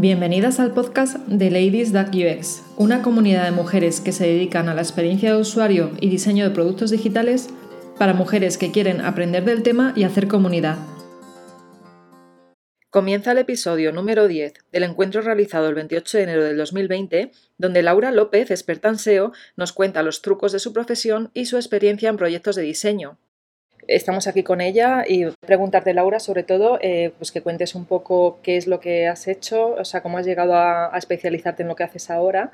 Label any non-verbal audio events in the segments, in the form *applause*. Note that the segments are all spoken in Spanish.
Bienvenidas al podcast de Ladies UX, una comunidad de mujeres que se dedican a la experiencia de usuario y diseño de productos digitales para mujeres que quieren aprender del tema y hacer comunidad. Comienza el episodio número 10 del encuentro realizado el 28 de enero del 2020, donde Laura López, experta en SEO, nos cuenta los trucos de su profesión y su experiencia en proyectos de diseño estamos aquí con ella y preguntarte, Laura, sobre todo, eh, pues que cuentes un poco qué es lo que has hecho, o sea, cómo has llegado a, especializarte en lo que haces ahora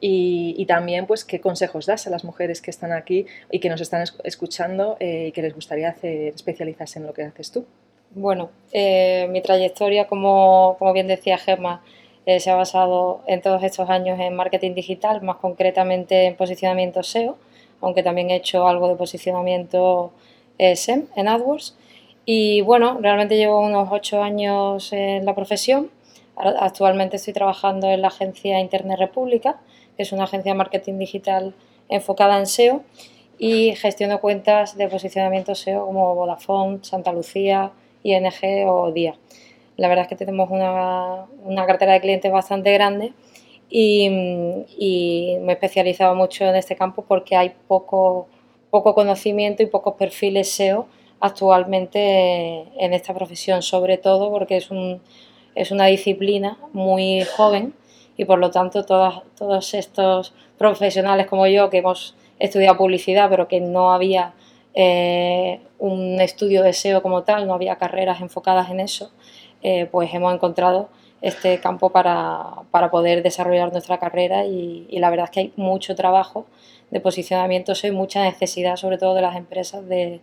y, también, pues, qué consejos das a las mujeres que están aquí y que nos están escuchando eh, y que les gustaría especializarse en lo que haces tú. Bueno, eh, mi trayectoria, como, como, bien decía Gemma, se ha basado en todos estos años en marketing digital, más concretamente en posicionamiento SEO, aunque también he hecho algo de posicionamiento SEM en AdWords. Y bueno, realmente llevo unos ocho años en la profesión. Actualmente estoy trabajando en la agencia Internet República, que es una agencia de marketing digital enfocada en SEO y gestiono cuentas de posicionamiento SEO como Vodafone, Santa Lucía, ING o DIA. La verdad es que tenemos una, una cartera de clientes bastante grande y, y, me he especializado mucho en este campo porque hay poco poco conocimiento y pocos perfiles SEO actualmente en esta profesión, sobre todo porque es, un, es una disciplina muy joven y por lo tanto todos estos profesionales como yo que hemos estudiado publicidad pero que no había eh, un estudio de SEO como tal, no había carreras enfocadas en eso, eh, pues hemos encontrado este campo para, poder desarrollar nuestra carrera y, la verdad es que hay mucho trabajo de posicionamiento hay mucha necesidad, sobre todo de las empresas, de,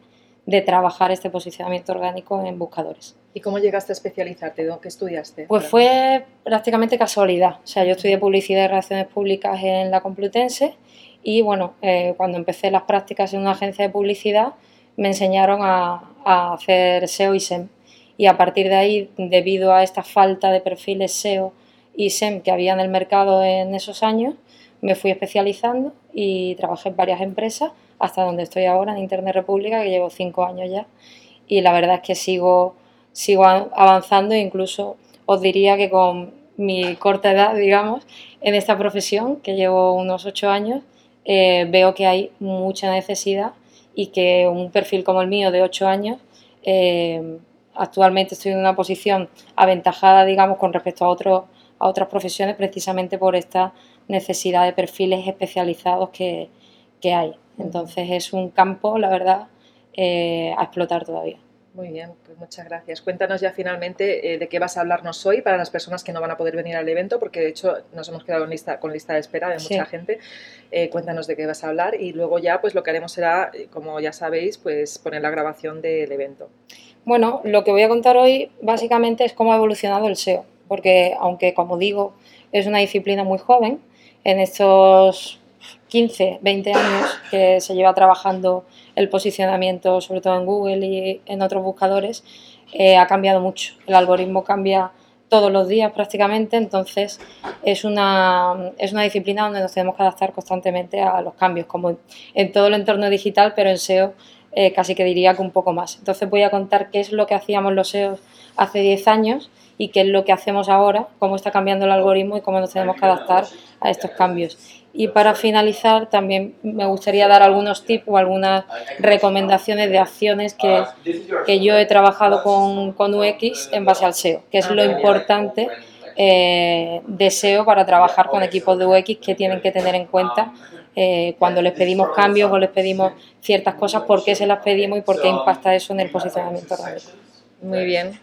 trabajar este posicionamiento orgánico en buscadores. ¿Y cómo llegaste a especializarte? ¿Qué estudiaste? Pues fue prácticamente casualidad. O sea, yo estudié publicidad y relaciones públicas en la Complutense y bueno, eh, cuando empecé las prácticas en una agencia de publicidad me enseñaron a, a, hacer SEO y SEM. Y a partir de ahí, debido a esta falta de perfiles SEO y SEM que había en el mercado en esos años, me fui especializando y trabajé en varias empresas hasta donde estoy ahora en Internet República, que llevo cinco años ya. Y la verdad es que sigo, sigo avanzando e incluso os diría que con mi corta edad, digamos, en esta profesión, que llevo unos ocho años, eh, veo que hay mucha necesidad y que un perfil como el mío de ocho años, eh, actualmente estoy en una posición aventajada, digamos, con respecto a, otros a otras profesiones precisamente por esta necesidad de perfiles especializados que, hay. Entonces es un campo, la verdad, eh, a explotar todavía. Muy bien, pues muchas gracias. Cuéntanos ya finalmente eh, de qué vas a hablarnos hoy para las personas que no van a poder venir al evento, porque de hecho nos hemos quedado lista, con lista de espera de mucha gente. Eh, cuéntanos de qué vas a hablar y luego ya pues lo que haremos será, como ya sabéis, pues poner la grabación del evento. Bueno, lo que voy a contar hoy básicamente es cómo ha evolucionado el SEO, porque aunque como digo es una disciplina muy joven, en estos 15, 20 años que se lleva trabajando el posicionamiento, sobre todo en Google y en otros buscadores, eh, ha cambiado mucho. El algoritmo cambia todos los días prácticamente, entonces es una, es una disciplina donde nos tenemos que adaptar constantemente a los cambios, como en todo el entorno digital, pero en SEO eh, casi que diría que un poco más. Entonces voy a contar qué es lo que hacíamos los SEOs hace 10 años y qué es lo que hacemos ahora, cómo está cambiando el algoritmo y cómo nos tenemos que adaptar a estos cambios. Y para finalizar, también me gustaría dar algunos tips o algunas recomendaciones de acciones que, que yo he trabajado con, con, UX en base al SEO, que es lo importante eh, de SEO para trabajar con equipos de UX que tienen que tener en cuenta eh, cuando les pedimos cambios o les pedimos ciertas cosas, por qué se las pedimos y por qué impacta eso en el posicionamiento orgánico. Muy bien.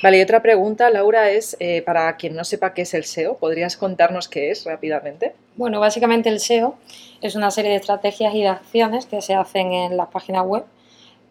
Vale, y otra pregunta, Laura, es eh, para quien no sepa qué es el SEO, ¿podrías contarnos qué es rápidamente? Bueno, básicamente el SEO es una serie de estrategias y de acciones que se hacen en las páginas web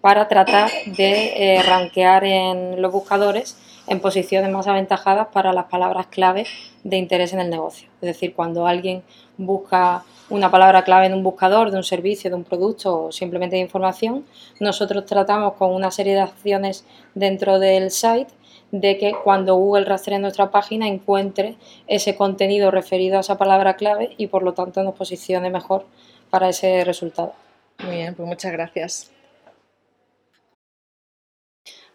para tratar de eh, rankear en los buscadores en posiciones más aventajadas para las palabras clave de interés en el negocio. Es decir, cuando alguien busca una palabra clave en un buscador de un servicio, de un producto o simplemente de información, nosotros tratamos con una serie de acciones dentro del site de que cuando Google rastree nuestra página encuentre ese contenido referido a esa palabra clave y por lo tanto nos posicione mejor para ese resultado. Muy bien, pues muchas gracias.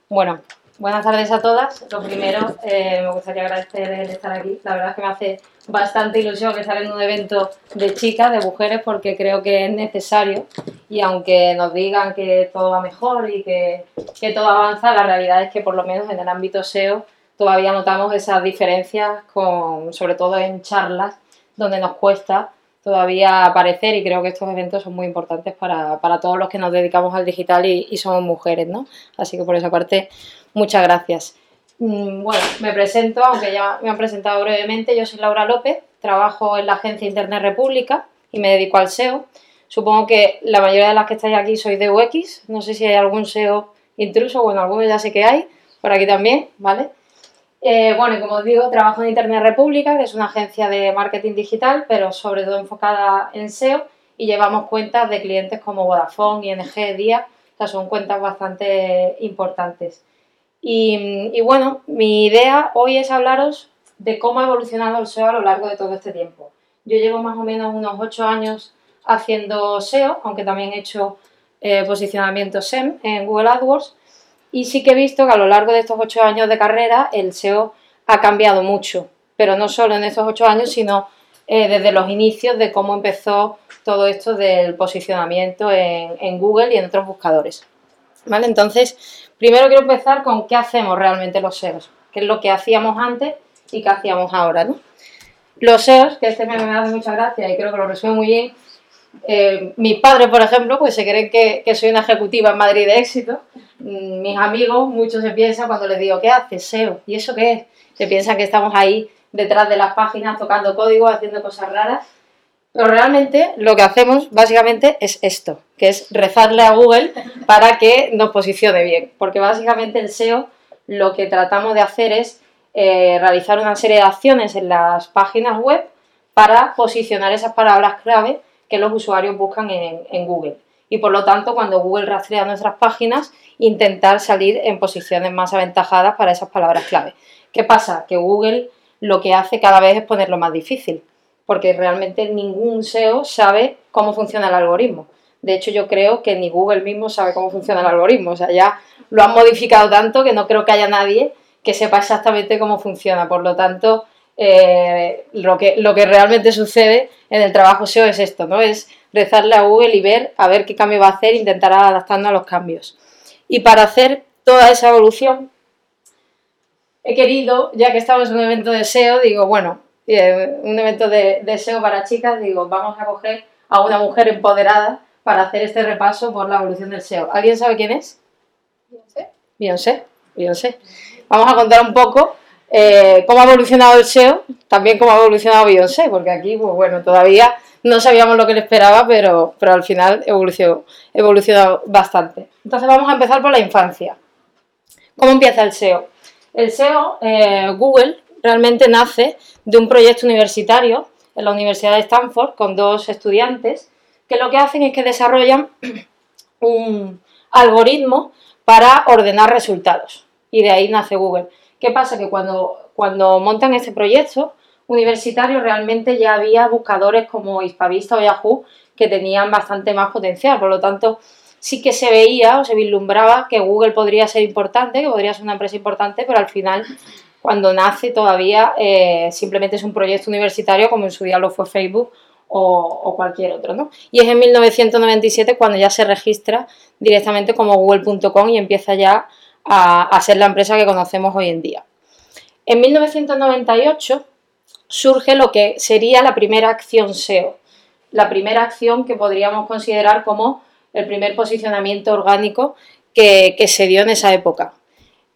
Bueno, Buenas tardes a todas. Lo primero, eh, me gustaría agradecer el estar aquí. La verdad es que me hace bastante ilusión estar en un evento de chicas, de mujeres, porque creo que es necesario. Y aunque nos digan que todo va mejor y que, que todo avanza, la realidad es que por lo menos en el ámbito SEO todavía notamos esas diferencias, con, sobre todo en charlas, donde nos cuesta todavía aparecer y creo que estos eventos son muy importantes para, para todos los que nos dedicamos al digital y, y somos mujeres, ¿no? Así que por esa parte Muchas gracias. Mm, bueno, me presento, aunque ya me han presentado brevemente. Yo soy Laura López, trabajo en la agencia Internet República y me dedico al SEO. Supongo que la mayoría de las que estáis aquí sois de UX. No sé si hay algún SEO intruso, bueno, algunos ya sé que hay, por aquí también, ¿vale? Eh, bueno, como os digo, trabajo en Internet República, que es una agencia de marketing digital, pero sobre todo enfocada en SEO y llevamos cuentas de clientes como Vodafone, ING, Día, sea, son cuentas bastante importantes. Y, bueno, mi idea hoy es hablaros de cómo ha evolucionado el SEO a lo largo de todo este tiempo. Yo llevo más o menos unos 8 años haciendo SEO, aunque también he hecho eh, posicionamiento SEM en Google AdWords, y sí que he visto que a lo largo de estos 8 años de carrera el SEO ha cambiado mucho, pero no solo en estos 8 años, sino eh, desde los inicios de cómo empezó todo esto del posicionamiento en, en Google y en otros buscadores. ¿Vale? Entonces, Primero quiero empezar con qué hacemos realmente los SEOs, qué es lo que hacíamos antes y qué hacíamos ahora, ¿no? Los SEOs, que este me hace mucha gracia y creo que lo resume muy bien, eh, mis padres, por ejemplo, pues se creen que, soy una ejecutiva en Madrid de éxito. Mm, mis amigos, muchos se piensan cuando les digo, ¿qué haces, SEO? ¿Y eso qué es? Se piensan que estamos ahí detrás de las páginas tocando código, haciendo cosas raras. Pero realmente lo que hacemos básicamente es esto, que es rezarle a Google para que nos posicione bien. Porque básicamente el SEO lo que tratamos de hacer es eh, realizar una serie de acciones en las páginas web para posicionar esas palabras clave que los usuarios buscan en, en Google. Y por lo tanto, cuando Google rastrea nuestras páginas, intentar salir en posiciones más aventajadas para esas palabras clave. ¿Qué pasa? Que Google lo que hace cada vez es ponerlo más difícil porque realmente ningún SEO sabe cómo funciona el algoritmo. De hecho, yo creo que ni Google mismo sabe cómo funciona el algoritmo. O sea, ya lo han modificado tanto que no creo que haya nadie que sepa exactamente cómo funciona. Por lo tanto, eh, lo, que, lo que realmente sucede en el trabajo SEO es esto, ¿no? Es rezarle a Google y ver a ver qué cambio va a hacer, intentar adaptando a los cambios. Y para hacer toda esa evolución, he querido, ya que estamos en un evento de SEO, digo, bueno, un evento de, SEO para chicas, digo, vamos a coger a una mujer empoderada para hacer este repaso por la evolución del SEO. ¿Alguien sabe quién es? Beyoncé. Beyoncé, Beyoncé. Vamos a contar un poco eh, cómo ha evolucionado el SEO, también cómo ha evolucionado Beyoncé, porque aquí, pues bueno, todavía no sabíamos lo que le esperaba, pero, pero al final evolucionó, evolucionó bastante. Entonces vamos a empezar por la infancia. ¿Cómo empieza el SEO? El SEO, eh, Google realmente nace de un proyecto universitario en la Universidad de Stanford con dos estudiantes que lo que hacen es que desarrollan *clears throat* un algoritmo para ordenar resultados. Y de ahí nace Google. ¿Qué pasa? Que cuando, cuando montan este proyecto universitario realmente ya había buscadores como Hispavista o Yahoo que tenían bastante más potencial. Por lo tanto, sí que se veía o se vislumbraba que Google podría ser importante, que podría ser una empresa importante, pero al final cuando nace todavía eh, simplemente es un proyecto universitario como en su día lo fue Facebook o, cualquier otro. ¿no? Y es en 1997 cuando ya se registra directamente como google.com y empieza ya a, ser la empresa que conocemos hoy en día. En 1998 surge lo que sería la primera acción SEO, la primera acción que podríamos considerar como el primer posicionamiento orgánico que se dio en esa época.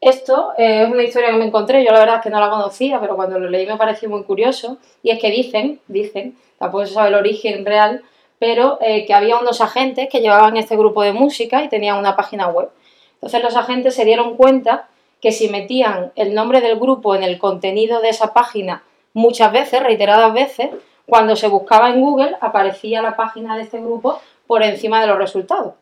Esto eh, es una historia que me encontré, yo la verdad es que no la conocía, pero cuando lo leí me pareció muy curioso, y es que dicen, dicen, tampoco se sabe el origen real, pero eh, que había unos agentes que llevaban este grupo de música y tenían una página web. Entonces los agentes se dieron cuenta que si metían el nombre del grupo en el contenido de esa página muchas veces, reiteradas veces, cuando se buscaba en Google aparecía la página de este grupo por encima de los resultados.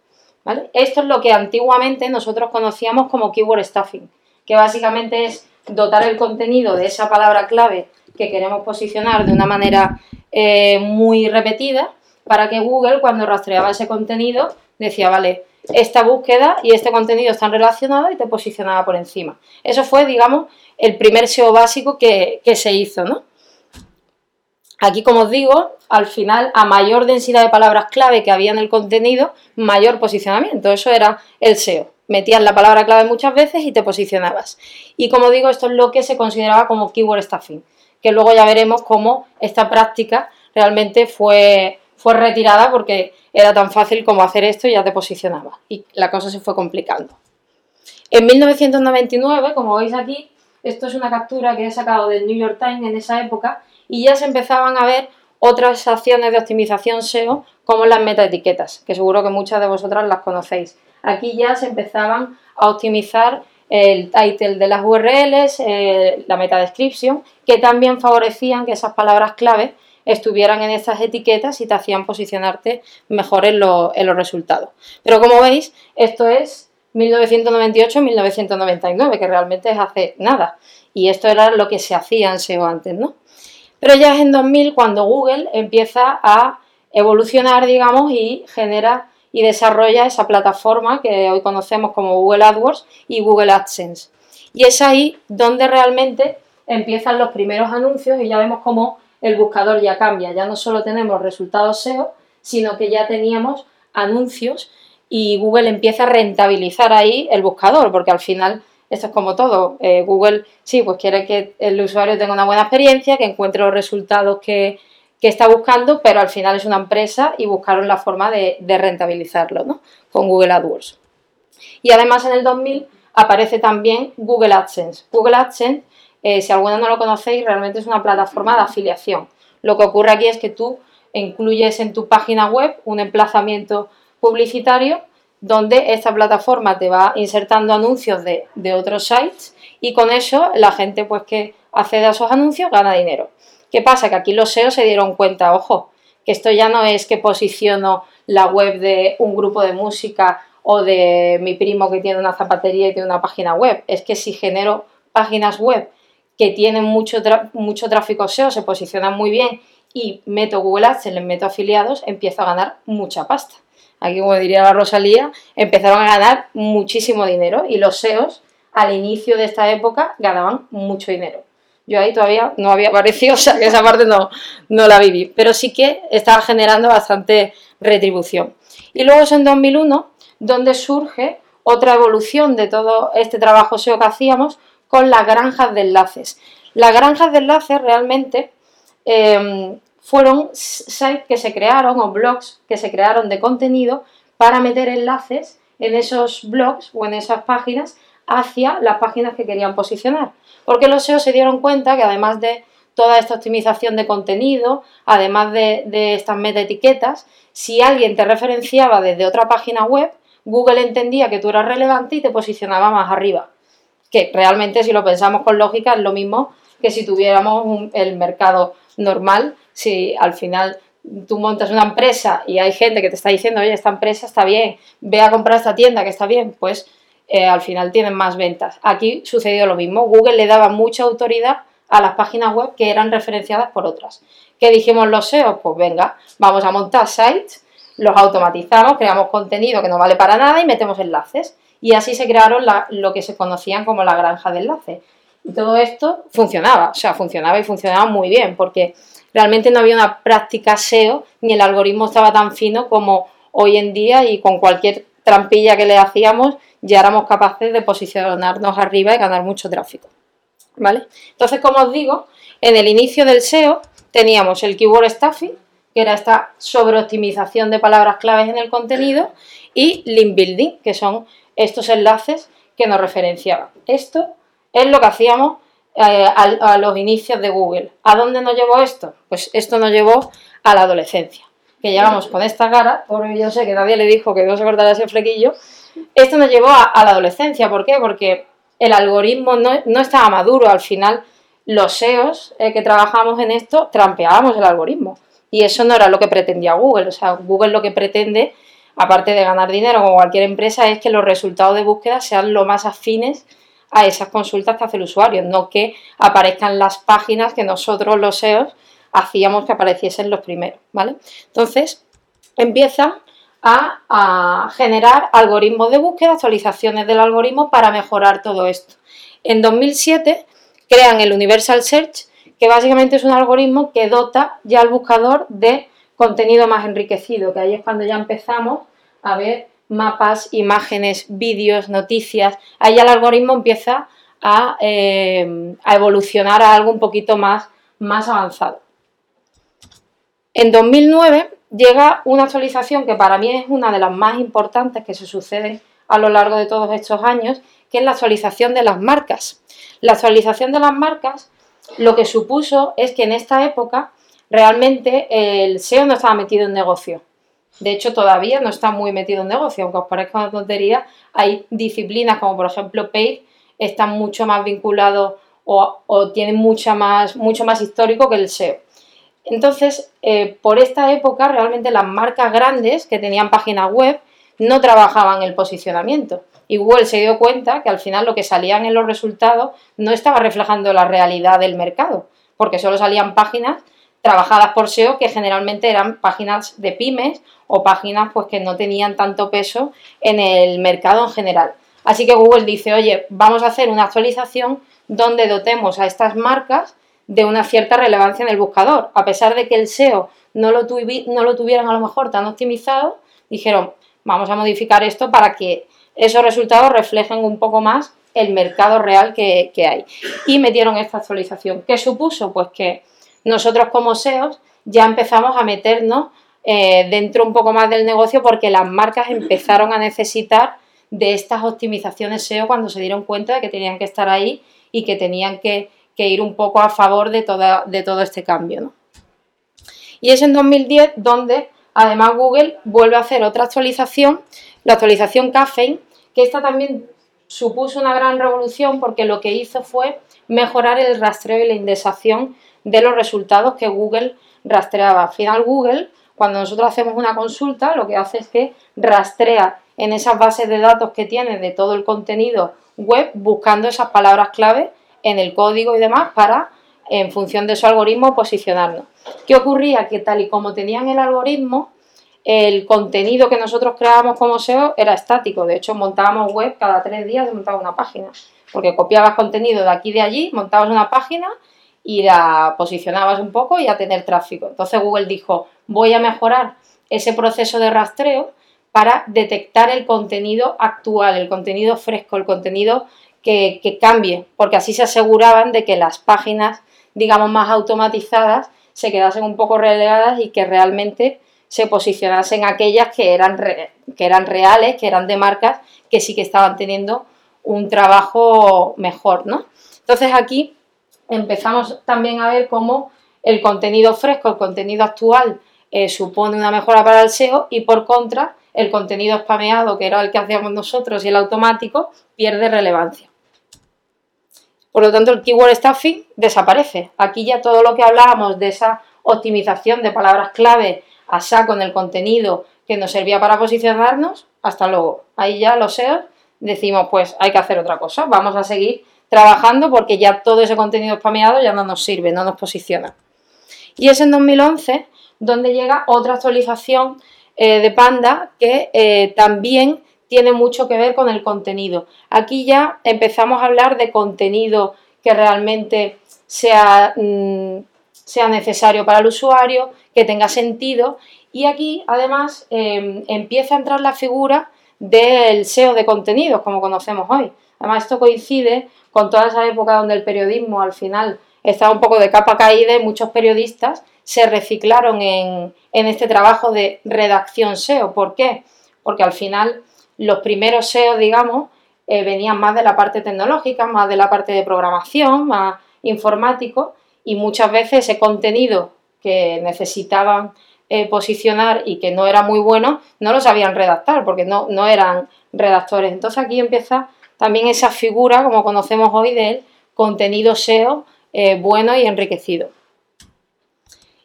Esto es lo que antiguamente nosotros conocíamos como keyword stuffing, que básicamente es dotar el contenido de esa palabra clave que queremos posicionar de una manera eh, muy repetida para que Google cuando rastreaba ese contenido decía, vale, esta búsqueda y este contenido están relacionados y te posicionaba por encima. Eso fue, digamos, el primer SEO básico que, que se hizo, ¿no? Aquí, como os digo, al final, a mayor densidad de palabras clave que había en el contenido, mayor posicionamiento. Eso era el SEO. Metías la palabra clave muchas veces y te posicionabas. Y como digo, esto es lo que se consideraba como keyword stuffing, que luego ya veremos cómo esta práctica realmente fue, fue retirada porque era tan fácil como hacer esto y ya te posicionaba. Y la cosa se fue complicando. En 1999, como veis aquí, esto es una captura que he sacado del New York Times en esa época y ya se empezaban a ver otras acciones de optimización SEO como las metaetiquetas, que seguro que muchas de vosotras las conocéis. Aquí ya se empezaban a optimizar el title de las URLs, eh, la meta description, que también favorecían que esas palabras clave estuvieran en estas etiquetas y te hacían posicionarte mejor en, en los resultados. Pero como veis, esto es 1998-1999, que realmente es hace nada. Y esto era lo que se hacía en SEO antes, ¿no? Pero ya es en 2000 cuando Google empieza a evolucionar, digamos, y genera y desarrolla esa plataforma que hoy conocemos como Google AdWords y Google AdSense. Y es ahí donde realmente empiezan los primeros anuncios y ya vemos cómo el buscador ya cambia. Ya no solo tenemos resultados SEO, sino que ya teníamos anuncios y Google empieza a rentabilizar ahí el buscador, porque al final esto es como todo. Eh, Google sí, pues quiere que el usuario tenga una buena experiencia, que encuentre los resultados que, está buscando, pero al final es una empresa y buscaron la forma de, rentabilizarlo ¿no? con Google AdWords. Y además en el 2000 aparece también Google AdSense. Google AdSense, eh, si alguno no lo conocéis, realmente es una plataforma de afiliación. Lo que ocurre aquí es que tú incluyes en tu página web un emplazamiento publicitario donde esta plataforma te va insertando anuncios de, otros sites y con eso la gente pues que accede a esos anuncios gana dinero. ¿Qué pasa? Que aquí los SEO se dieron cuenta, ojo, que esto ya no es que posiciono la web de un grupo de música o de mi primo que tiene una zapatería y tiene una página web, es que si genero páginas web que tienen mucho, mucho tráfico SEO, se posicionan muy bien y meto Google Ads, les meto afiliados, empiezo a ganar mucha pasta aquí como diría la Rosalía, empezaron a ganar muchísimo dinero y los SEOs al inicio de esta época ganaban mucho dinero. Yo ahí todavía no había aparecido, *laughs* o sea que esa parte no, no la viví, pero sí que estaba generando bastante retribución. Y luego es en 2001 donde surge otra evolución de todo este trabajo SEO que hacíamos con las granjas de enlaces. Las granjas de enlaces realmente em, fueron sites que se crearon o blogs que se crearon de contenido para meter enlaces en esos blogs o en esas páginas hacia las páginas que querían posicionar. Porque los SEO se dieron cuenta que además de toda esta optimización de contenido, además de, estas metaetiquetas, si alguien te referenciaba desde otra página web, Google entendía que tú eras relevante y te posicionaba más arriba. Que realmente, si lo pensamos con lógica, es lo mismo que si tuviéramos el mercado normal si al final tú montas una empresa y hay gente que te está diciendo, oye, esta empresa está bien, ve a comprar esta tienda que está bien, pues eh, al final tienen más ventas. Aquí sucedió lo mismo, Google le daba mucha autoridad a las páginas web que eran referenciadas por otras. ¿Qué dijimos los SEO? Pues venga, vamos a montar sites, los automatizamos, creamos contenido que no vale para nada y metemos enlaces. Y así se crearon lo que se conocían como la granja de enlaces. Y todo esto funcionaba, o sea, funcionaba y funcionaba muy bien, porque realmente no había una práctica SEO ni el algoritmo estaba tan fino como hoy en día y con cualquier trampilla que le hacíamos ya éramos capaces de posicionarnos arriba y ganar mucho tráfico. ¿Vale? Entonces, como os digo, en el inicio del SEO teníamos el keyword stuffing, que era esta sobreoptimización de palabras claves en el contenido, y link building, que son estos enlaces que nos referenciaban. Esto es lo que hacíamos eh, a, los inicios de Google. ¿A dónde nos llevó esto? Pues esto nos llevó a la adolescencia. Que llegamos con esta cara, por yo sé que nadie le dijo que no se cortara ese flequillo. Esto nos llevó a, la adolescencia. ¿Por qué? Porque el algoritmo no, estaba maduro. Al final, los SEOs eh, que trabajamos en esto trampeábamos el algoritmo. Y eso no era lo que pretendía Google. O sea, Google lo que pretende, aparte de ganar dinero como cualquier empresa, es que los resultados de búsqueda sean lo más afines a esas consultas que hace el usuario, no que aparezcan las páginas que nosotros los SEOs hacíamos que apareciesen los primeros, ¿vale? Entonces, empiezan a, generar algoritmos de búsqueda, actualizaciones del algoritmo para mejorar todo esto. En 2007 crean el Universal Search, que básicamente es un algoritmo que dota ya al buscador de contenido más enriquecido, que ahí es cuando ya empezamos a ver mapas, imágenes, vídeos, noticias. Ahí el algoritmo empieza a, eh, a evolucionar a algo un poquito más, más avanzado. En 2009 llega una actualización que para mí es una de las más importantes que se suceden a lo largo de todos estos años, que es la actualización de las marcas. La actualización de las marcas lo que supuso es que en esta época realmente el SEO no estaba metido en negocio. De hecho, todavía no está muy metido en negocio, aunque os parezca una tontería, hay disciplinas como por ejemplo Paid, están mucho más vinculados o, tienen mucha más, mucho más histórico que el SEO. Entonces, eh, por esta época, realmente las marcas grandes que tenían páginas web no trabajaban el posicionamiento. Y Google se dio cuenta que al final lo que salían en los resultados no estaba reflejando la realidad del mercado, porque solo salían páginas trabajadas por SEO que generalmente eran páginas de pymes o páginas pues que no tenían tanto peso en el mercado en general. Así que Google dice, oye, vamos a hacer una actualización donde dotemos a estas marcas de una cierta relevancia en el buscador. A pesar de que el SEO no lo, no lo tuvieran a lo mejor tan optimizado, dijeron, vamos a modificar esto para que esos resultados reflejen un poco más el mercado real que, hay. Y metieron esta actualización. ¿Qué supuso? Pues que nosotros como SEOs ya empezamos a meternos eh, dentro un poco más del negocio porque las marcas empezaron a necesitar de estas optimizaciones SEO cuando se dieron cuenta de que tenían que estar ahí y que tenían que, ir un poco a favor de, todo este cambio. Y es en 2010 donde además Google vuelve a hacer otra actualización, la actualización Caffeine, que esta también supuso una gran revolución porque lo que hizo fue mejorar el rastreo y la indexación de los resultados que Google rastreaba. Al final Google, cuando nosotros hacemos una consulta, lo que hace es que rastrea en esas bases de datos que tiene de todo el contenido web buscando esas palabras clave en el código y demás para, en función de su algoritmo, posicionarnos. ¿Qué ocurría? Que tal y como tenían el algoritmo, el contenido que nosotros creábamos como SEO era estático. De hecho, montábamos web cada tres días, montaba una página. Porque copiabas contenido de aquí y de allí, montabas una página y la posicionabas un poco y a tener tráfico. Entonces Google dijo, voy a mejorar ese proceso de rastreo para detectar el contenido actual, el contenido fresco, el contenido que, que cambie, porque así se aseguraban de que las páginas, digamos, más automatizadas se quedasen un poco relegadas y que realmente se posicionasen aquellas que eran, que eran reales, que eran de marcas, que sí que estaban teniendo un trabajo mejor, ¿no? Entonces aquí empezamos también a ver cómo el contenido fresco, el contenido actual, eh, supone una mejora para el SEO y por contra el contenido spameado, que era el que hacíamos nosotros y el automático, pierde relevancia. Por lo tanto, el keyword stuffing desaparece. Aquí ya todo lo que hablábamos de esa optimización de palabras clave a saco en el contenido que nos servía para posicionarnos, hasta luego. Ahí ya los SEO decimos, pues hay que hacer otra cosa, vamos a seguir trabajando porque ya todo ese contenido spameado ya no nos sirve, no nos posiciona. Y es en 2011 donde llega otra actualización eh, de Panda que eh, también tiene mucho que ver con el contenido. Aquí ya empezamos a hablar de contenido que realmente sea, mm, sea necesario para el usuario, que tenga sentido. Y aquí además em, empieza a entrar la figura del SEO de contenidos, como conocemos hoy. Además, esto coincide con toda esa época donde el periodismo al final estaba un poco de capa caída y muchos periodistas se reciclaron en, este trabajo de redacción SEO. ¿Por qué? Porque al final los primeros SEO, digamos, eh, venían más de la parte tecnológica, más de la parte de programación, más informático, y muchas veces ese contenido que necesitaban eh, posicionar y que no era muy bueno, no lo sabían redactar, porque no, no eran redactores. Entonces aquí empieza también esa figura, como conocemos hoy, del contenido SEO eh, bueno y enriquecido.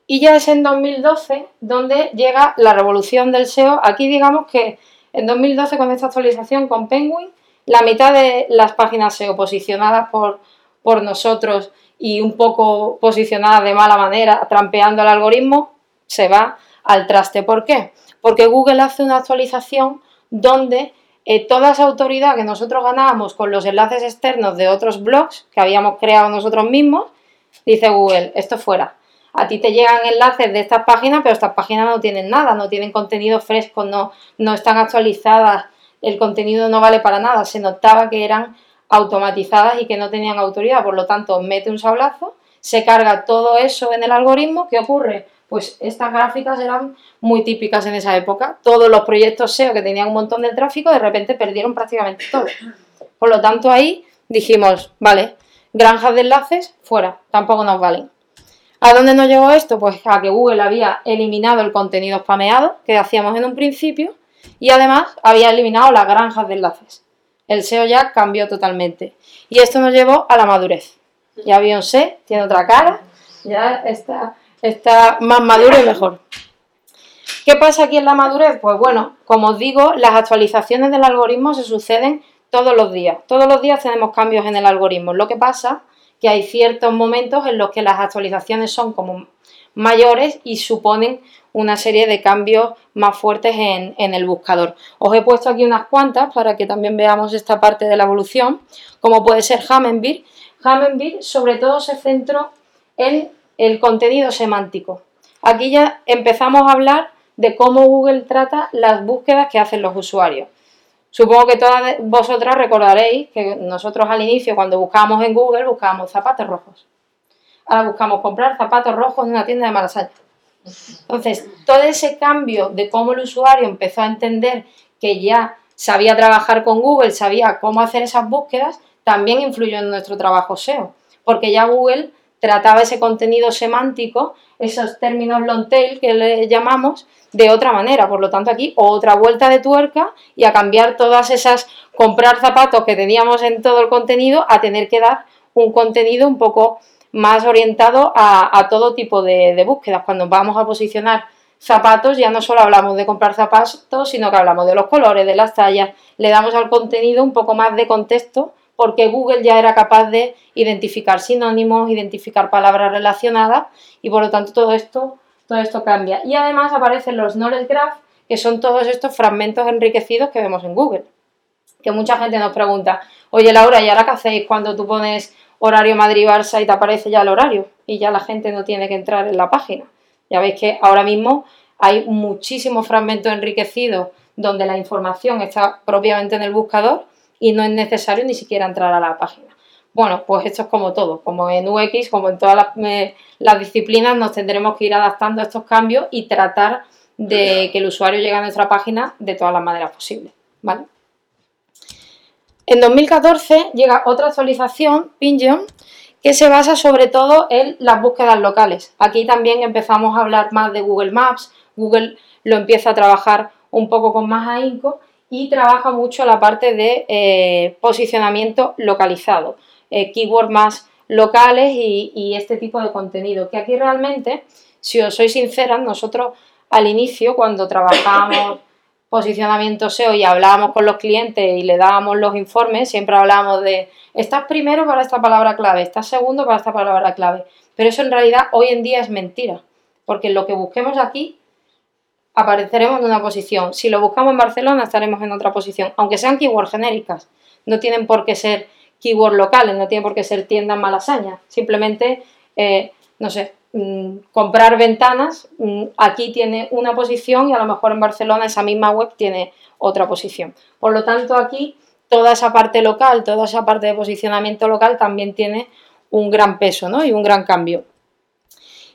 Y ya es en 2012 donde llega la revolución del SEO. Aquí digamos que en 2012 con esta actualización con Penguin, la mitad de las páginas SEO posicionadas por, por nosotros y un poco posicionadas de mala manera, trampeando el algoritmo, se va al traste. ¿Por qué? Porque Google hace una actualización donde eh, toda esa autoridad que nosotros ganábamos con los enlaces externos de otros blogs que habíamos creado nosotros mismos, dice Google, esto fuera. A ti te llegan enlaces de estas páginas, pero estas páginas no tienen nada, no tienen contenido fresco, no, no están actualizadas, el contenido no vale para nada. Se notaba que eran automatizadas y que no tenían autoridad, por lo tanto, mete un sablazo, se carga todo eso en el algoritmo, ¿qué ocurre? Pues estas gráficas eran muy típicas en esa época. Todos los proyectos SEO que tenían un montón de tráfico, de repente perdieron prácticamente todo. Por lo tanto, ahí dijimos, vale, granjas de enlaces, fuera, tampoco nos valen. ¿A dónde nos llegó esto? Pues a que Google había eliminado el contenido spameado que hacíamos en un principio y además había eliminado las granjas de enlaces. El SEO ya cambió totalmente. Y esto nos llevó a la madurez. Ya Beyoncé tiene otra cara, ya está, está más maduro y mejor. ¿Qué pasa aquí en la madurez? Pues bueno, como os digo, las actualizaciones del algoritmo se suceden todos los días. Todos los días tenemos cambios en el algoritmo. Lo que pasa que hay ciertos momentos en los que las actualizaciones son como mayores y suponen una serie de cambios más fuertes en, el buscador. Os he puesto aquí unas cuantas para que también veamos esta parte de la evolución, como puede ser Hamenbir. Hamenbir sobre todo se centró en el contenido semántico. Aquí ya empezamos a hablar de cómo Google trata las búsquedas que hacen los usuarios. Supongo que todas vosotras recordaréis que nosotros al inicio, cuando buscábamos en Google, buscábamos zapatos rojos. Ahora buscamos comprar zapatos rojos en una tienda de Malasaña. Entonces, todo ese cambio de cómo el usuario empezó a entender que ya sabía trabajar con Google, sabía cómo hacer esas búsquedas, también influyó en nuestro trabajo SEO, porque ya Google trataba ese contenido semántico, esos términos long tail que le llamamos, de otra manera. Por lo tanto, aquí otra vuelta de tuerca y a cambiar todas esas, comprar zapatos que teníamos en todo el contenido, a tener que dar un contenido un poco más orientado a, todo tipo de, de, búsquedas. Cuando vamos a posicionar zapatos, ya no solo hablamos de comprar zapatos, sino que hablamos de los colores, de las tallas, le damos al contenido un poco más de contexto porque Google ya era capaz de identificar sinónimos, identificar palabras relacionadas y por lo tanto todo esto, todo esto cambia. Y además aparecen los knowledge graph, que son todos estos fragmentos enriquecidos que vemos en Google. Que mucha gente nos pregunta, oye Laura, ¿y ahora qué hacéis cuando tú pones horario Madrid-Barça y te aparece ya el horario? Y ya la gente no tiene que entrar en la página. Ya veis que ahora mismo hay muchísimos fragmentos enriquecidos donde la información está propiamente en el buscador y no es necesario ni siquiera entrar a la página. Bueno, pues esto es como todo, como en UX, como en todas las, disciplinas, nos tendremos que ir adaptando a estos cambios y tratar de que el usuario llegue a nuestra página de todas las maneras posibles. ¿vale? En 2014 llega otra actualización, Pingeon, que se basa sobre todo en las búsquedas locales. Aquí también empezamos a hablar más de Google Maps, Google lo empieza a trabajar un poco con más ahínco y trabaja mucho la parte de eh, posicionamiento localizado, eh, keywords más locales y, este tipo de contenido. Que aquí realmente, si os soy sincera, nosotros al inicio, cuando trabajábamos *coughs* posicionamiento SEO y hablábamos con los clientes y le dábamos los informes, siempre hablábamos de, estás primero para esta palabra clave, estás segundo para esta palabra clave. Pero eso en realidad hoy en día es mentira, porque lo que busquemos aquí apareceremos en una posición. Si lo buscamos en Barcelona, estaremos en otra posición, aunque sean keywords genéricas. No tienen por qué ser keywords locales, no tienen por qué ser tiendas malasañas. Simplemente, eh, no sé, mm, comprar ventanas, mm, aquí tiene una posición y a lo mejor en Barcelona esa misma web tiene otra posición. Por lo tanto, aquí toda esa parte local, toda esa parte de posicionamiento local también tiene un gran peso ¿no? y un gran cambio.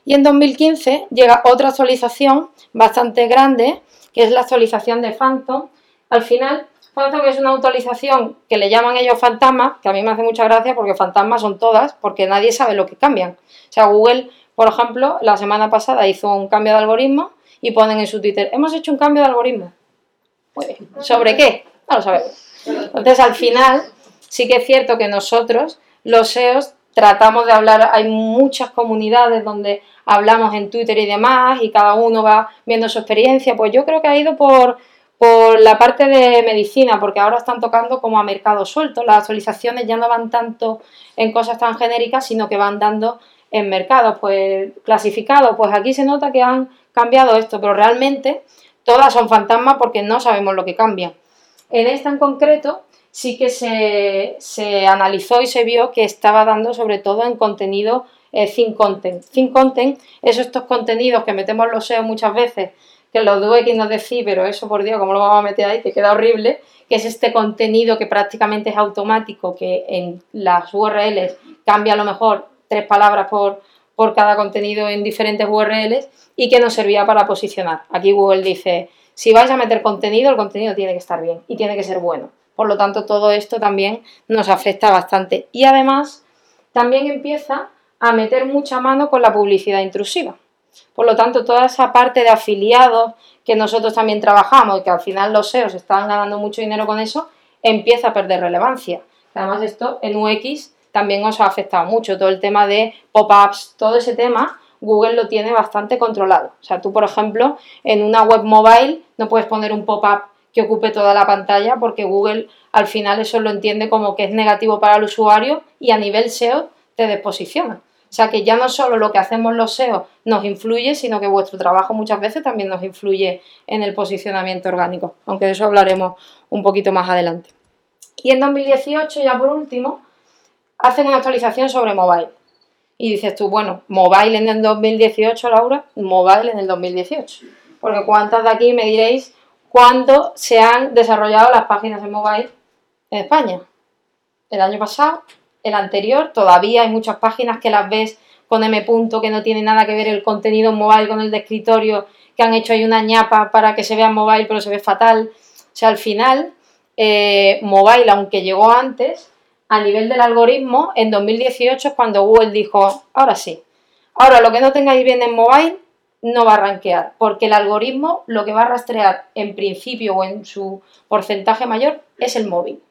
Y en 2015 llega otra actualización bastante grande, que es la actualización de Phantom. Al final, Phantom es una actualización que le llaman ellos fantasma, que a mí me hace mucha gracia porque fantasmas son todas, porque nadie sabe lo que cambian. O sea, Google, por ejemplo, la semana pasada hizo un cambio de algoritmo y ponen en su Twitter, hemos hecho un cambio de algoritmo. Pues, ¿Sobre qué? No lo sabemos. Entonces, al final, sí que es cierto que nosotros, los SEOs, tratamos de hablar, hay muchas comunidades donde hablamos en Twitter y demás y cada uno va viendo su experiencia, pues yo creo que ha ido por, por la parte de medicina, porque ahora están tocando como a mercado suelto, las actualizaciones ya no van tanto en cosas tan genéricas, sino que van dando en mercados, pues clasificados, pues aquí se nota que han cambiado esto, pero realmente todas son fantasmas porque no sabemos lo que cambia. En esta en concreto sí que se, analizó y se vio que estaba dando sobre todo en contenido eh, content. Think content es estos contenidos que metemos los SEO muchas veces, que los UX nos decís, pero eso por Dios, ¿cómo lo vamos a meter ahí? Que queda horrible, que es este contenido que prácticamente es automático, que en las URLs cambia a lo mejor tres palabras por, por cada contenido en diferentes URLs y que nos servía para posicionar. Aquí Google dice, si vais a meter contenido, el contenido tiene que estar bien y tiene que ser bueno. Por lo tanto, todo esto también nos afecta bastante. Y además, también empieza a meter mucha mano con la publicidad intrusiva. Por lo tanto, toda esa parte de afiliados que nosotros también trabajamos y que al final los SEOs están ganando mucho dinero con eso, empieza a perder relevancia. Además, esto en UX también os ha afectado mucho. Todo el tema de pop-ups, todo ese tema, Google lo tiene bastante controlado. O sea, tú, por ejemplo, en una web mobile no puedes poner un pop-up que ocupe toda la pantalla porque Google al final eso lo entiende como que es negativo para el usuario y a nivel SEO te desposiciona. O sea que ya no solo lo que hacemos los SEO nos influye, sino que vuestro trabajo muchas veces también nos influye en el posicionamiento orgánico, aunque de eso hablaremos un poquito más adelante. Y en 2018, ya por último, hacen una actualización sobre mobile. Y dices tú, bueno, mobile en el 2018, Laura, mobile en el 2018. Porque cuántas de aquí me diréis cuándo se han desarrollado las páginas en mobile en España. El año pasado, el anterior, todavía hay muchas páginas que las ves con M. Punto, que no tiene nada que ver el contenido en mobile con el de escritorio, que han hecho ahí una ñapa para que se vea mobile, pero se ve fatal. O sea, al final, eh, mobile, aunque llegó antes, a nivel del algoritmo, en 2018 es cuando Google dijo, ahora sí, ahora lo que no tengáis bien en mobile no va a rankear, porque el algoritmo lo que va a rastrear en principio o en su porcentaje mayor es el móvil.